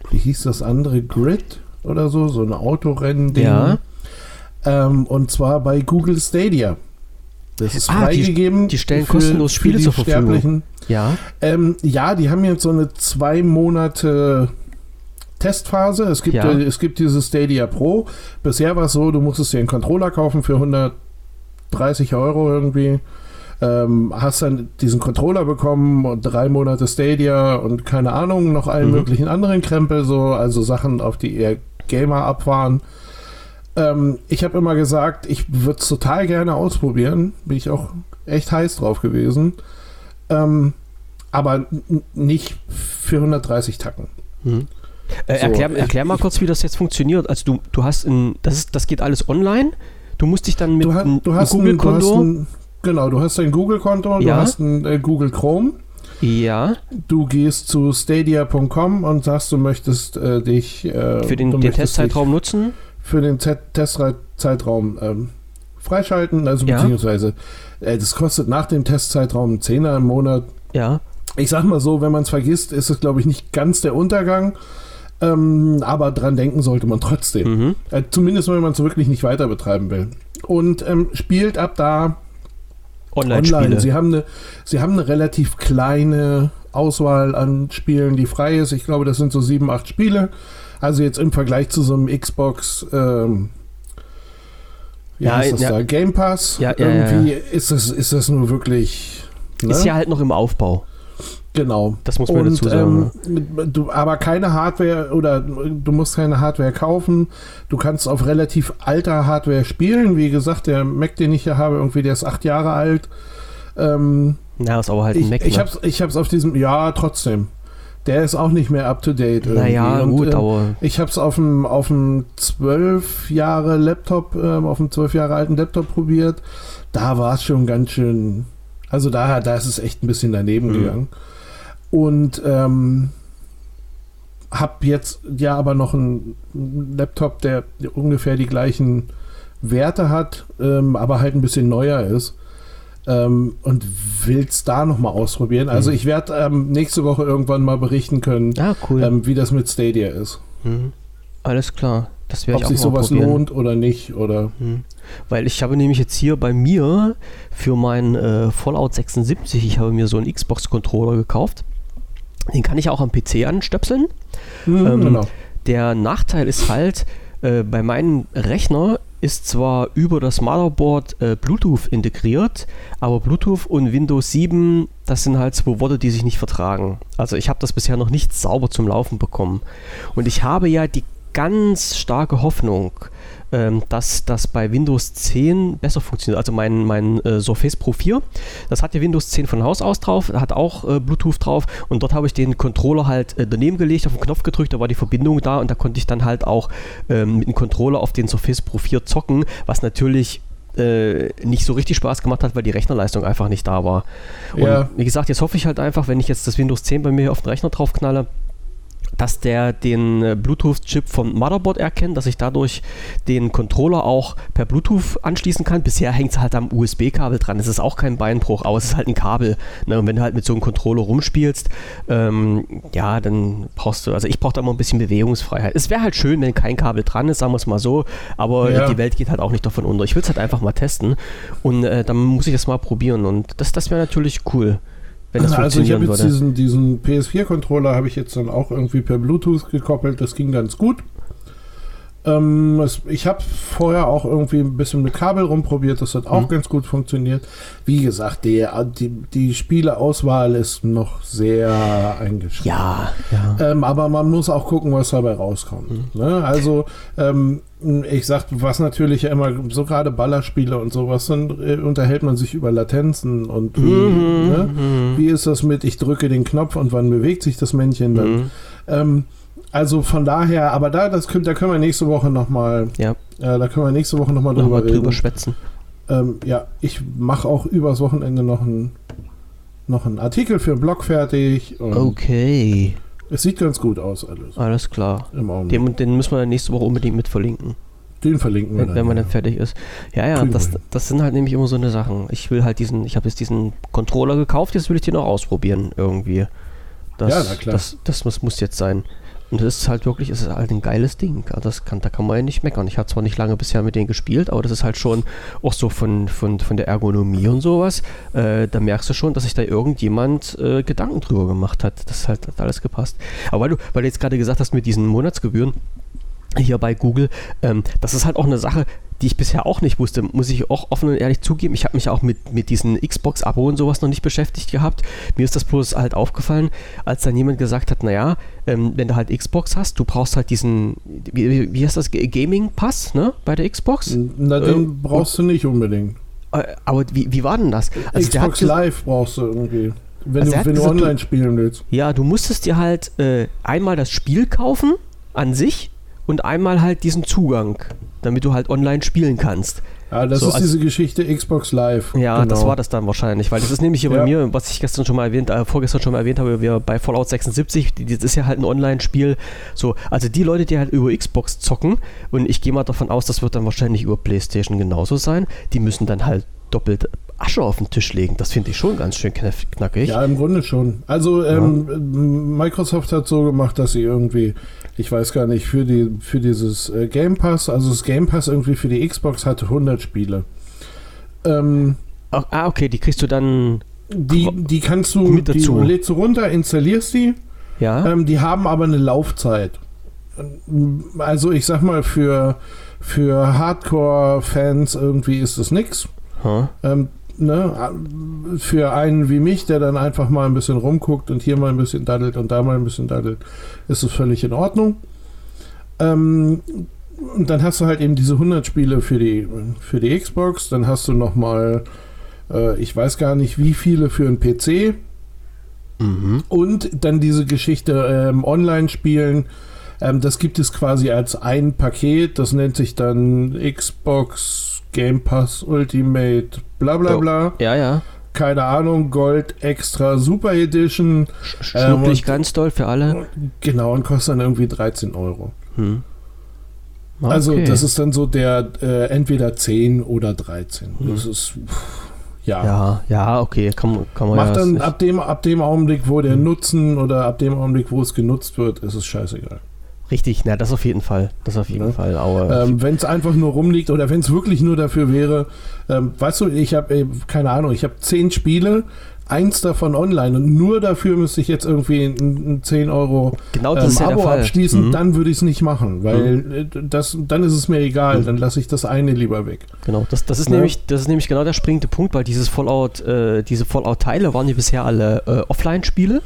Speaker 2: wie hieß das andere, Grid oder so, so ein Autorennen.
Speaker 1: Ja.
Speaker 2: Ähm, und zwar bei Google Stadia. Das ist
Speaker 1: Ah, die-
Speaker 2: freigegeben.
Speaker 1: die stellen kostenlos Spiele
Speaker 2: die
Speaker 1: zur Verfügung. Ja.
Speaker 2: Ähm, ja, die haben jetzt so eine zwei Monate Testphase. Es gibt,
Speaker 1: Ja.
Speaker 2: äh, es gibt diese Stadia Pro. Bisher war es so, du musstest dir einen Controller kaufen für 130 Euro irgendwie. Ähm, hast dann diesen Controller bekommen und drei Monate Stadia und keine Ahnung, noch allen
Speaker 1: Mhm.
Speaker 2: möglichen anderen Krempel, so, also Sachen, auf die eher Gamer abfahren. Ähm, ich habe immer gesagt, ich würde es total gerne ausprobieren. Bin ich auch echt heiß drauf gewesen. Ähm, aber nicht für 130 Tacken.
Speaker 1: Hm. Äh,
Speaker 2: So,
Speaker 1: erklär,
Speaker 2: ich-
Speaker 1: erklär mal kurz, wie das jetzt funktioniert. Also du, du hast ein, das, ist, das geht alles online. Du musst dich dann mit
Speaker 2: Du, ha du hast
Speaker 1: Google-Konto.
Speaker 2: Genau, du hast ein Google-Konto, du
Speaker 1: Ja.
Speaker 2: hast ein äh, Google Chrome.
Speaker 1: Ja,
Speaker 2: Du gehst zu stadia.com und sagst, du möchtest äh, dich äh,
Speaker 1: für den,
Speaker 2: du
Speaker 1: den Testzeitraum nutzen.
Speaker 2: für den Te- Testzeitraum ähm, freischalten, also
Speaker 1: Ja.
Speaker 2: beziehungsweise äh, das kostet nach dem Testzeitraum einen Zehner im Monat.
Speaker 1: Ja.
Speaker 2: Ich sag mal so, wenn man es vergisst, ist es glaube ich nicht ganz der Untergang, ähm, aber dran denken sollte man trotzdem.
Speaker 1: Mhm.
Speaker 2: Äh, zumindest wenn man es wirklich nicht weiter betreiben will. Und ähm, spielt ab da
Speaker 1: Online-Spiele.
Speaker 2: online. Sie haben, eine, sie haben eine relativ kleine Auswahl an Spielen, die frei ist. Ich glaube, das sind so sieben, acht Spiele. Also jetzt im Vergleich zu so einem Xbox, ähm, wie
Speaker 1: Ja,
Speaker 2: heißt das
Speaker 1: ja.
Speaker 2: da? Game Pass.
Speaker 1: Ja, ja,
Speaker 2: Irgendwie Ist, das, ist das nur wirklich. Ne?
Speaker 1: Ist ja halt noch im Aufbau.
Speaker 2: Genau.
Speaker 1: Das muss man
Speaker 2: Und,
Speaker 1: dazu sagen.
Speaker 2: ähm, du, aber keine Hardware oder du musst keine Hardware kaufen. Du kannst auf relativ alter Hardware spielen. Wie gesagt, der Mac, den ich hier habe, irgendwie, der ist acht Jahre alt. Ähm,
Speaker 1: Na, ist aber halt ein
Speaker 2: ich,
Speaker 1: Mac.
Speaker 2: ich
Speaker 1: ne?
Speaker 2: hab's, ich hab's auf diesem, ja, trotzdem. Der ist auch nicht mehr up to date. irgendwie.
Speaker 1: Naja,
Speaker 2: Und,
Speaker 1: gut,
Speaker 2: ähm,
Speaker 1: aber
Speaker 2: ich hab's auf dem auf dem zwölf Jahre Laptop, ähm, auf dem zwölf Jahre alten Laptop probiert. Da war es schon ganz schön. Also da, da ist es echt ein bisschen daneben
Speaker 1: Mhm.
Speaker 2: gegangen. Und ähm, hab jetzt ja aber noch einen Laptop, der ungefähr die gleichen Werte hat, ähm, aber halt ein bisschen neuer ist. Ähm, und will's da nochmal ausprobieren. Also
Speaker 1: Mhm.
Speaker 2: ich werde ähm, nächste Woche irgendwann mal berichten können,
Speaker 1: ah, cool.
Speaker 2: ähm, wie das mit Stadia ist.
Speaker 1: Mhm. Alles klar. Das werde
Speaker 2: Ob
Speaker 1: ich auch
Speaker 2: sich
Speaker 1: mal
Speaker 2: sowas
Speaker 1: probieren.
Speaker 2: lohnt oder nicht. Oder
Speaker 1: Mhm. Weil ich habe nämlich jetzt hier bei mir für meinen äh, Fallout 76, ich habe mir so einen Xbox-Controller gekauft. Den kann ich auch am PC anstöpseln.
Speaker 2: Hm,
Speaker 1: Ähm,
Speaker 2: genau.
Speaker 1: Der Nachteil ist halt, äh, bei meinem Rechner ist zwar über das Motherboard äh, Bluetooth integriert, aber Bluetooth und Windows 7, das sind halt zwei Worte, die sich nicht vertragen. Also ich habe das bisher noch nicht sauber zum Laufen bekommen. Und ich habe ja die ganz starke Hoffnung, ähm, dass das bei Windows 10 besser funktioniert. Also mein, mein äh, Surface Pro 4, das hat ja Windows 10 von Haus aus drauf, hat auch äh, Bluetooth drauf und dort habe ich den Controller halt äh, daneben gelegt, auf den Knopf gedrückt, da war die Verbindung da und da konnte ich dann halt auch ähm, mit dem Controller auf den Surface Pro 4 zocken, was natürlich äh, nicht so richtig Spaß gemacht hat, weil die Rechnerleistung einfach nicht da war. Und ja. wie gesagt, jetzt hoffe ich halt einfach, wenn ich jetzt das Windows 10 bei mir auf den Rechner drauf knalle, dass der den äh, Bluetooth-Chip vom Motherboard erkennt, dass ich dadurch den Controller auch per Bluetooth anschließen kann. Bisher hängt es halt am USB-Kabel dran. Es ist auch kein Beinbruch, aber es ist halt ein Kabel. Ne? Und wenn du halt mit so einem Controller rumspielst, ähm, ja, dann brauchst du, also ich brauche da immer ein bisschen Bewegungsfreiheit. Es wäre halt schön, wenn kein Kabel dran ist, sagen wir es mal so, aber ja. die Welt geht halt auch nicht davon unter. Ich will es halt einfach mal testen und äh, dann muss ich das mal probieren und das, das wäre natürlich cool
Speaker 2: wenn das also ich habe jetzt diesen, diesen PS4-Controller habe ich jetzt dann auch irgendwie per Bluetooth gekoppelt. Das ging ganz gut. Ähm, es, ich habe vorher auch irgendwie ein bisschen mit Kabel rumprobiert, das hat auch mhm. ganz gut funktioniert. Wie gesagt, die, die, die Spieleauswahl ist noch sehr eingeschränkt.
Speaker 1: Ja, ja.
Speaker 2: Ähm, aber man muss auch gucken, was dabei rauskommt. Mhm. Ne? Also, ähm, ich sag, was natürlich ja immer, so gerade Ballerspiele und sowas, dann äh, unterhält man sich über Latenzen und wie, mhm, ne? Mhm. wie ist das mit, ich drücke den Knopf und wann bewegt sich das Männchen dann. Also von daher, aber da, das können, da können wir nächste Woche nochmal,
Speaker 1: ja.
Speaker 2: Äh, da können wir nächste Woche nochmal drüber,
Speaker 1: noch drüber schwätzen.
Speaker 2: Ähm, ja, ich mache auch übers Wochenende noch einen noch einen Artikel für den Blog fertig.
Speaker 1: okay.
Speaker 2: Es sieht ganz gut aus alles.
Speaker 1: Alles klar. Den, den müssen wir nächste Woche unbedingt mit verlinken.
Speaker 2: Den verlinken wir
Speaker 1: wenn, dann. Wenn man dann fertig ist. Ja, ja, das, das sind halt nämlich immer so eine Sachen. Ich will halt diesen, ich habe jetzt diesen Controller gekauft, jetzt will ich den auch ausprobieren irgendwie. Das, ja, na klar. Das, das, das muss jetzt sein. Und das ist halt wirklich, es ist halt ein geiles Ding. Das kann, da kann man ja nicht meckern. Ich habe zwar nicht lange bisher mit denen gespielt, aber das ist halt schon auch so von, von, von der Ergonomie und sowas. Äh, da merkst du schon, dass sich da irgendjemand äh, Gedanken drüber gemacht hat. Das halt, hat alles gepasst. Aber weil du, weil du jetzt gerade gesagt hast mit diesen Monatsgebühren, hier bei Google, ähm, das ist halt auch eine Sache, die ich bisher auch nicht wusste, muss ich auch offen und ehrlich zugeben. Ich habe mich auch mit, mit diesen Xbox-Abo und sowas noch nicht beschäftigt gehabt. Mir ist das bloß halt aufgefallen, als dann jemand gesagt hat, naja, ähm, wenn du halt Xbox hast, du brauchst halt diesen, wie, wie heißt das, Gaming-Pass, ne, bei der Xbox?
Speaker 2: Na, den ähm, brauchst du nicht unbedingt.
Speaker 1: Äh, aber wie, wie war denn das?
Speaker 2: Also Xbox Live brauchst du irgendwie. Wenn also du, wenn du online spielen willst.
Speaker 1: Ja, du musstest dir halt äh, einmal das Spiel kaufen an sich und einmal halt diesen Zugang, damit du halt online spielen kannst.
Speaker 2: Ja, das so, ist diese Geschichte Xbox Live.
Speaker 1: Ja, genau. das war das dann wahrscheinlich, weil das ist nämlich hier ja. bei mir, was ich gestern schon mal erwähnt, äh, vorgestern schon mal erwähnt habe, wir bei Fallout 76, das ist ja halt ein Online-Spiel. So, also die Leute, die halt über Xbox zocken, und ich gehe mal davon aus, das wird dann wahrscheinlich über PlayStation genauso sein, die müssen dann halt doppelt Asche auf den Tisch legen. Das finde ich schon ganz schön knackig.
Speaker 2: Ja, im Grunde schon. Also ähm, ja. Microsoft hat so gemacht, dass sie irgendwie, ich weiß gar nicht, für, die, für dieses äh, Game Pass, also das Game Pass irgendwie für die Xbox hatte 100 Spiele. Ähm,
Speaker 1: Ach, ah, okay, die kriegst du dann.
Speaker 2: Die, die kannst du, mit dazu. die lädst du runter, installierst die.
Speaker 1: Ja.
Speaker 2: Ähm, die haben aber eine Laufzeit. Also ich sag mal, für, für Hardcore-Fans irgendwie ist das nix. Huh. Ähm, ne, für einen wie mich, der dann einfach mal ein bisschen rumguckt und hier mal ein bisschen daddelt und da mal ein bisschen daddelt, ist es völlig in Ordnung. Ähm, und dann hast du halt eben diese 100 Spiele für die, für die Xbox, dann hast du noch mal, äh, ich weiß gar nicht wie viele für einen PC. Mhm. Und dann diese Geschichte ähm, Online-Spielen, ähm, das gibt es quasi als ein Paket, das nennt sich dann Xbox Game Pass Ultimate, bla bla bla.
Speaker 1: Ja, ja.
Speaker 2: Keine Ahnung, Gold Extra Super Edition.
Speaker 1: Schnupplig ähm, ganz toll für alle.
Speaker 2: Genau, und kostet dann irgendwie 13 Euro. Hm. Also, okay. Also, das ist dann so der äh, entweder 10 oder 13. Hm. Das ist. Ja.
Speaker 1: ja, ja, okay, kann, kann man
Speaker 2: Macht ja dann ab dem, ab dem Augenblick, wo der hm. Nutzen oder ab dem Augenblick, wo es genutzt wird, ist es scheißegal.
Speaker 1: Richtig, na, das auf jeden Fall. Das auf jeden ja. Fall.
Speaker 2: Ähm, wenn es einfach nur rumliegt oder wenn es wirklich nur dafür wäre, ähm, weißt du, ich habe, äh, keine Ahnung, ich habe zehn Spiele, eins davon online und nur dafür müsste ich jetzt irgendwie ein, ein 10 Euro
Speaker 1: genau, das ähm, ist ja
Speaker 2: Abo abschließen, mhm. dann würde ich es nicht machen, weil mhm. das, dann ist es mir egal, mhm. dann lasse ich das eine lieber weg.
Speaker 1: Genau, das, das, ist ja. nämlich, das ist nämlich genau der springende Punkt, weil dieses Fallout, äh, diese Fallout-Teile waren ja bisher alle äh, Offline-Spiele.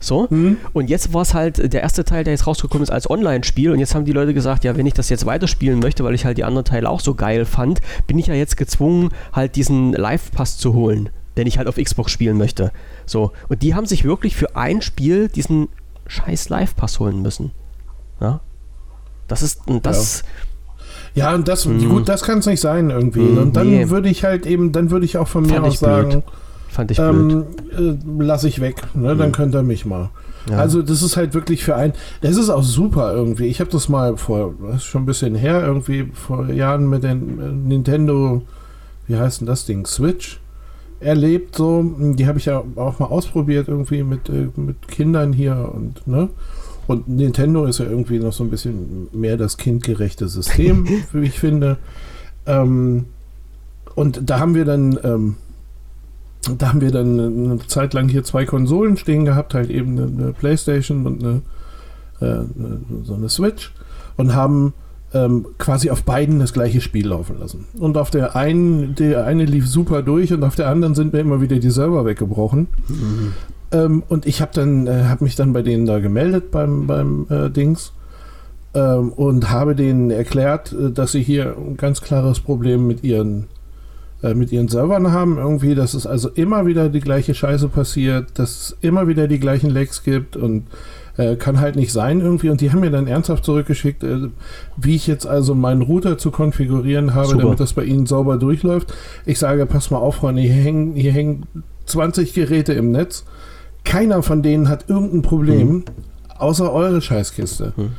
Speaker 1: So. Mhm. Und jetzt war es halt der erste Teil, der jetzt rausgekommen ist als Online-Spiel. Und jetzt haben die Leute gesagt, ja, wenn ich das jetzt weiterspielen möchte, weil ich halt die anderen Teile auch so geil fand, bin ich ja jetzt gezwungen, halt diesen Live-Pass zu holen den ich halt auf Xbox spielen möchte. So. Und die haben sich wirklich für ein Spiel diesen scheiß Live-Pass holen müssen. Ja. Das ist, das.
Speaker 2: Ja. ja und das, hm. gut, das kann es nicht sein irgendwie. Hm, und dann nee. würde ich halt eben, dann würde ich auch von mir aus sagen,
Speaker 1: Fand ich
Speaker 2: ähm, äh, lass ich weg, ne? dann hm. könnt ihr mich mal. Ja. Also das ist halt wirklich für ein, das ist auch super irgendwie. Ich habe das mal vor, das ist schon ein bisschen her, irgendwie vor Jahren mit den äh, Nintendo, wie heißt denn das Ding, Switch erlebt, so. Die habe ich ja auch mal ausprobiert, irgendwie mit, äh, mit Kindern hier und, ne? Und Nintendo ist ja irgendwie noch so ein bisschen mehr das kindgerechte System, wie ich finde. Ähm, und da haben wir dann, ähm, da haben wir dann eine Zeit lang hier zwei Konsolen stehen gehabt, halt eben eine, Playstation und eine, äh, so eine Switch und haben ähm, quasi auf beiden das gleiche Spiel laufen lassen. Und auf der einen, der eine lief super durch und auf der anderen sind mir immer wieder die Server weggebrochen. Mhm. Ähm, und ich habe dann, äh, habe mich dann bei denen da gemeldet beim, beim äh, Dings ähm, und habe denen erklärt, äh, dass sie hier ein ganz klares Problem mit ihren äh, mit ihren Servern haben, irgendwie, dass es also immer wieder die gleiche Scheiße passiert, dass es immer wieder die gleichen Lags gibt und äh, kann halt nicht sein irgendwie. Und die haben mir dann ernsthaft zurückgeschickt, äh, wie ich jetzt also meinen Router zu konfigurieren habe, Super. damit das bei ihnen sauber durchläuft. Ich sage, pass mal auf, Freunde, hier hängen, hier hängen 20 Geräte im Netz. Keiner von denen hat irgendein Problem, mhm. außer eure Scheißkiste. Mhm.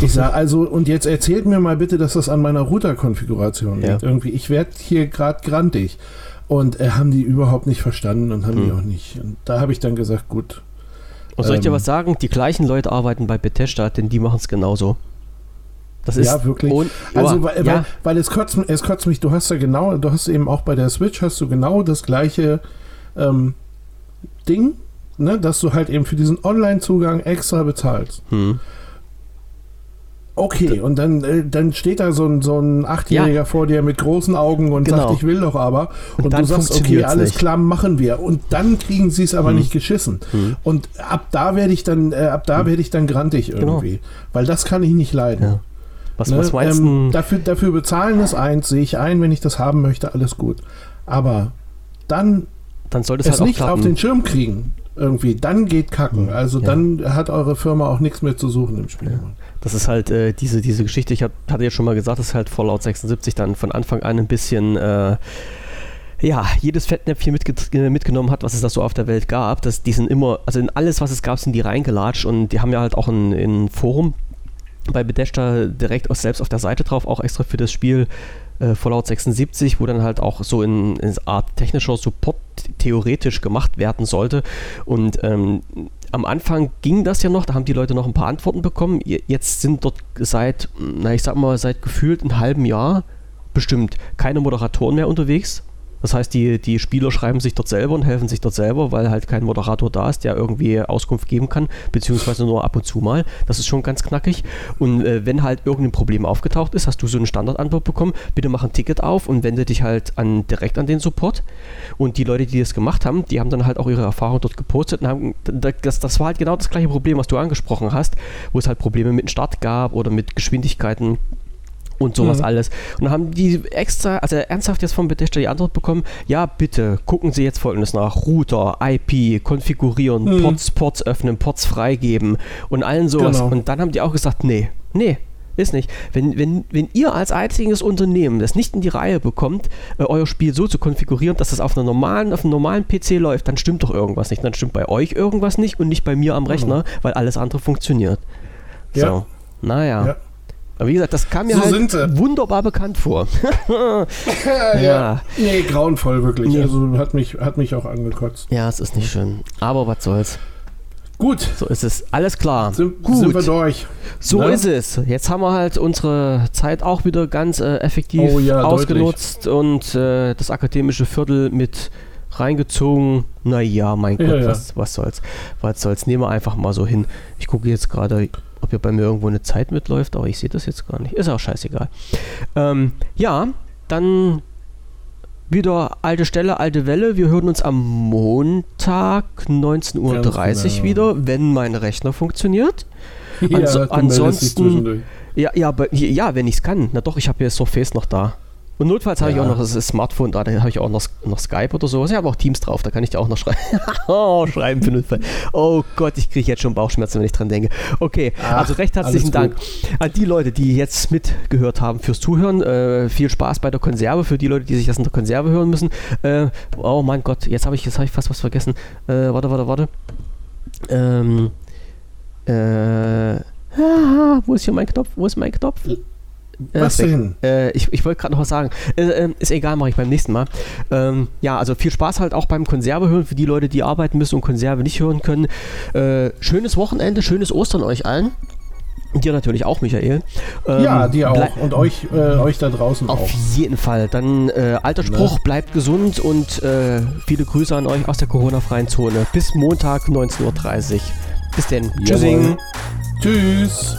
Speaker 2: Ich sage also, und jetzt erzählt mir mal bitte, dass das an meiner Router-Konfiguration liegt. Ja. Irgendwie, ich werde hier gerade grantig. Und äh, haben die überhaupt nicht verstanden und haben mhm. die auch nicht. Und da habe ich dann gesagt, gut,
Speaker 1: und soll ich dir ähm, was sagen? Die gleichen Leute arbeiten bei Bethesda, denn die machen es genauso.
Speaker 2: Das ist ja, wirklich. Und, also, weil, ja. weil, weil, es, kotzt, es kotzt mich, du hast ja genau, du hast eben auch bei der Switch hast du genau das gleiche ähm, Ding, ne, dass du halt eben für diesen Online-Zugang extra bezahlst. Hm. Okay, und dann, äh, dann steht da so ein, so ein Achtjähriger ja. vor dir mit großen Augen und genau. sagt, ich will doch aber. Und, und du sagst, okay, alles nicht. klar, machen wir. Und dann kriegen sie es aber hm. nicht geschissen. Hm. Und ab da werde ich dann, äh, ab da hm. werde ich dann grantig genau. irgendwie. Genau. Weil das kann ich nicht leiden. Ja.
Speaker 1: Was, ne? was meinst ähm,
Speaker 2: dafür, dafür bezahlen ist eins, sehe ich ein, wenn ich das haben möchte, alles gut. Aber dann,
Speaker 1: dann sollte es,
Speaker 2: es halt nicht klappen. auf den Schirm kriegen irgendwie, dann geht kacken. Also ja. dann hat eure Firma auch nichts mehr zu suchen im Spiel. Ja.
Speaker 1: Das ist halt äh, diese, diese Geschichte, ich hab, hatte ja schon mal gesagt, dass halt Fallout 76 dann von Anfang an ein bisschen äh, ja, jedes Fettnäpfchen mitge äh, mitgenommen hat, was es da so auf der Welt gab. Das, die sind immer, also in alles, was es gab, sind die reingelatscht und die haben ja halt auch ein, ein Forum bei Bethesda direkt aus, selbst auf der Seite drauf, auch extra für das Spiel äh, Fallout 76, wo dann halt auch so in, in Art technischer Support theoretisch gemacht werden sollte. Und ähm, am Anfang ging das ja noch, da haben die Leute noch ein paar Antworten bekommen. Jetzt sind dort seit, na ich sag mal, seit gefühlt einem halben Jahr bestimmt keine Moderatoren mehr unterwegs. Das heißt, die, die Spieler schreiben sich dort selber und helfen sich dort selber, weil halt kein Moderator da ist, der irgendwie Auskunft geben kann, beziehungsweise nur ab und zu mal. Das ist schon ganz knackig. Und äh, wenn halt irgendein Problem aufgetaucht ist, hast du so eine Standardantwort bekommen, bitte mach ein Ticket auf und wende dich halt an, direkt an den Support. Und die Leute, die das gemacht haben, die haben dann halt auch ihre Erfahrung dort gepostet und haben, das, das war halt genau das gleiche Problem, was du angesprochen hast, wo es halt Probleme mit dem Start gab oder mit Geschwindigkeiten und sowas mhm. alles. Und dann haben die extra, also ernsthaft jetzt von Bethesda die Antwort bekommen, ja bitte, gucken Sie jetzt folgendes nach, Router, IP, konfigurieren, mhm. Ports, Ports öffnen, Ports freigeben und allen sowas. Genau. Und dann haben die auch gesagt, nee, nee, ist nicht. Wenn, wenn, wenn ihr als einziges Unternehmen das nicht in die Reihe bekommt, äh, euer Spiel so zu konfigurieren, dass das auf, einer normalen, auf einem normalen PC läuft, dann stimmt doch irgendwas nicht. Dann stimmt bei euch irgendwas nicht und nicht bei mir am mhm. Rechner, mhm. weil alles andere funktioniert. Ja. So, naja. Ja. Aber wie gesagt, das kam mir so halt wunderbar bekannt vor.
Speaker 2: ja. ja. Nee, grauenvoll wirklich. Nee. Also hat mich, hat mich auch angekotzt.
Speaker 1: Ja, es ist nicht schön. Aber was soll's.
Speaker 2: Gut.
Speaker 1: So ist es. Alles klar.
Speaker 2: Sind, Gut. sind wir durch.
Speaker 1: So ne? ist es. Jetzt haben wir halt unsere Zeit auch wieder ganz äh, effektiv oh, ja, ausgenutzt deutlich. und äh, das akademische Viertel mit reingezogen. Naja, mein
Speaker 2: Ja,
Speaker 1: Gott. Was, was soll's. Was soll's. Nehmen wir einfach mal so hin. Ich gucke jetzt gerade, ob hier bei mir irgendwo eine Zeit mitläuft, aber ich sehe das jetzt gar nicht. Ist auch scheißegal. Ähm, ja, dann wieder alte Stelle, alte Welle. Wir hören uns am Montag 19.30 Uhr
Speaker 2: Ganz genau.
Speaker 1: wieder, wenn mein Rechner funktioniert.
Speaker 2: Ja,
Speaker 1: Anso- ansonsten-
Speaker 2: zwischendurch.
Speaker 1: Ja, ja, ja wenn ich es kann. Na doch, ich habe hier Surface noch da. Und notfalls habe ich auch noch das Smartphone da, da habe ich auch noch, noch Skype oder sowas. Ich habe auch Teams drauf, da kann ich dir auch noch schreiben. oh, schreiben für Notfall. Oh Gott, ich kriege jetzt schon Bauchschmerzen, wenn ich dran denke. Okay,
Speaker 2: Ach,
Speaker 1: also recht herzlichen Dank an die Leute, die jetzt mitgehört haben fürs Zuhören. Äh, viel Spaß bei der Konserve für die Leute, die sich das in der Konserve hören müssen. Äh, oh mein Gott, jetzt habe ich, jetzt hab ich fast was vergessen. Äh, warte, warte, warte. Ähm, äh, ah, wo ist hier mein Knopf? Wo ist mein Knopf? Äh,
Speaker 2: Was denn?
Speaker 1: Äh, ich ich wollte gerade noch was sagen. Äh, äh, ist egal, mache ich beim nächsten Mal. Ähm, ja, also viel Spaß halt auch beim Konserve hören für die Leute, die arbeiten müssen und Konserve nicht hören können. Äh, schönes Wochenende, schönes Ostern euch allen. Und dir natürlich auch, Michael. Ähm,
Speaker 2: ja, dir auch. Und euch, äh, euch da draußen
Speaker 1: Auf
Speaker 2: auch.
Speaker 1: jeden Fall. Dann alter Spruch, bleibt gesund und viele Grüße an euch aus der Corona-freien Zone. Bis Montag 19.30 Uhr. Bis denn. Tschüssing.
Speaker 2: Tschüss.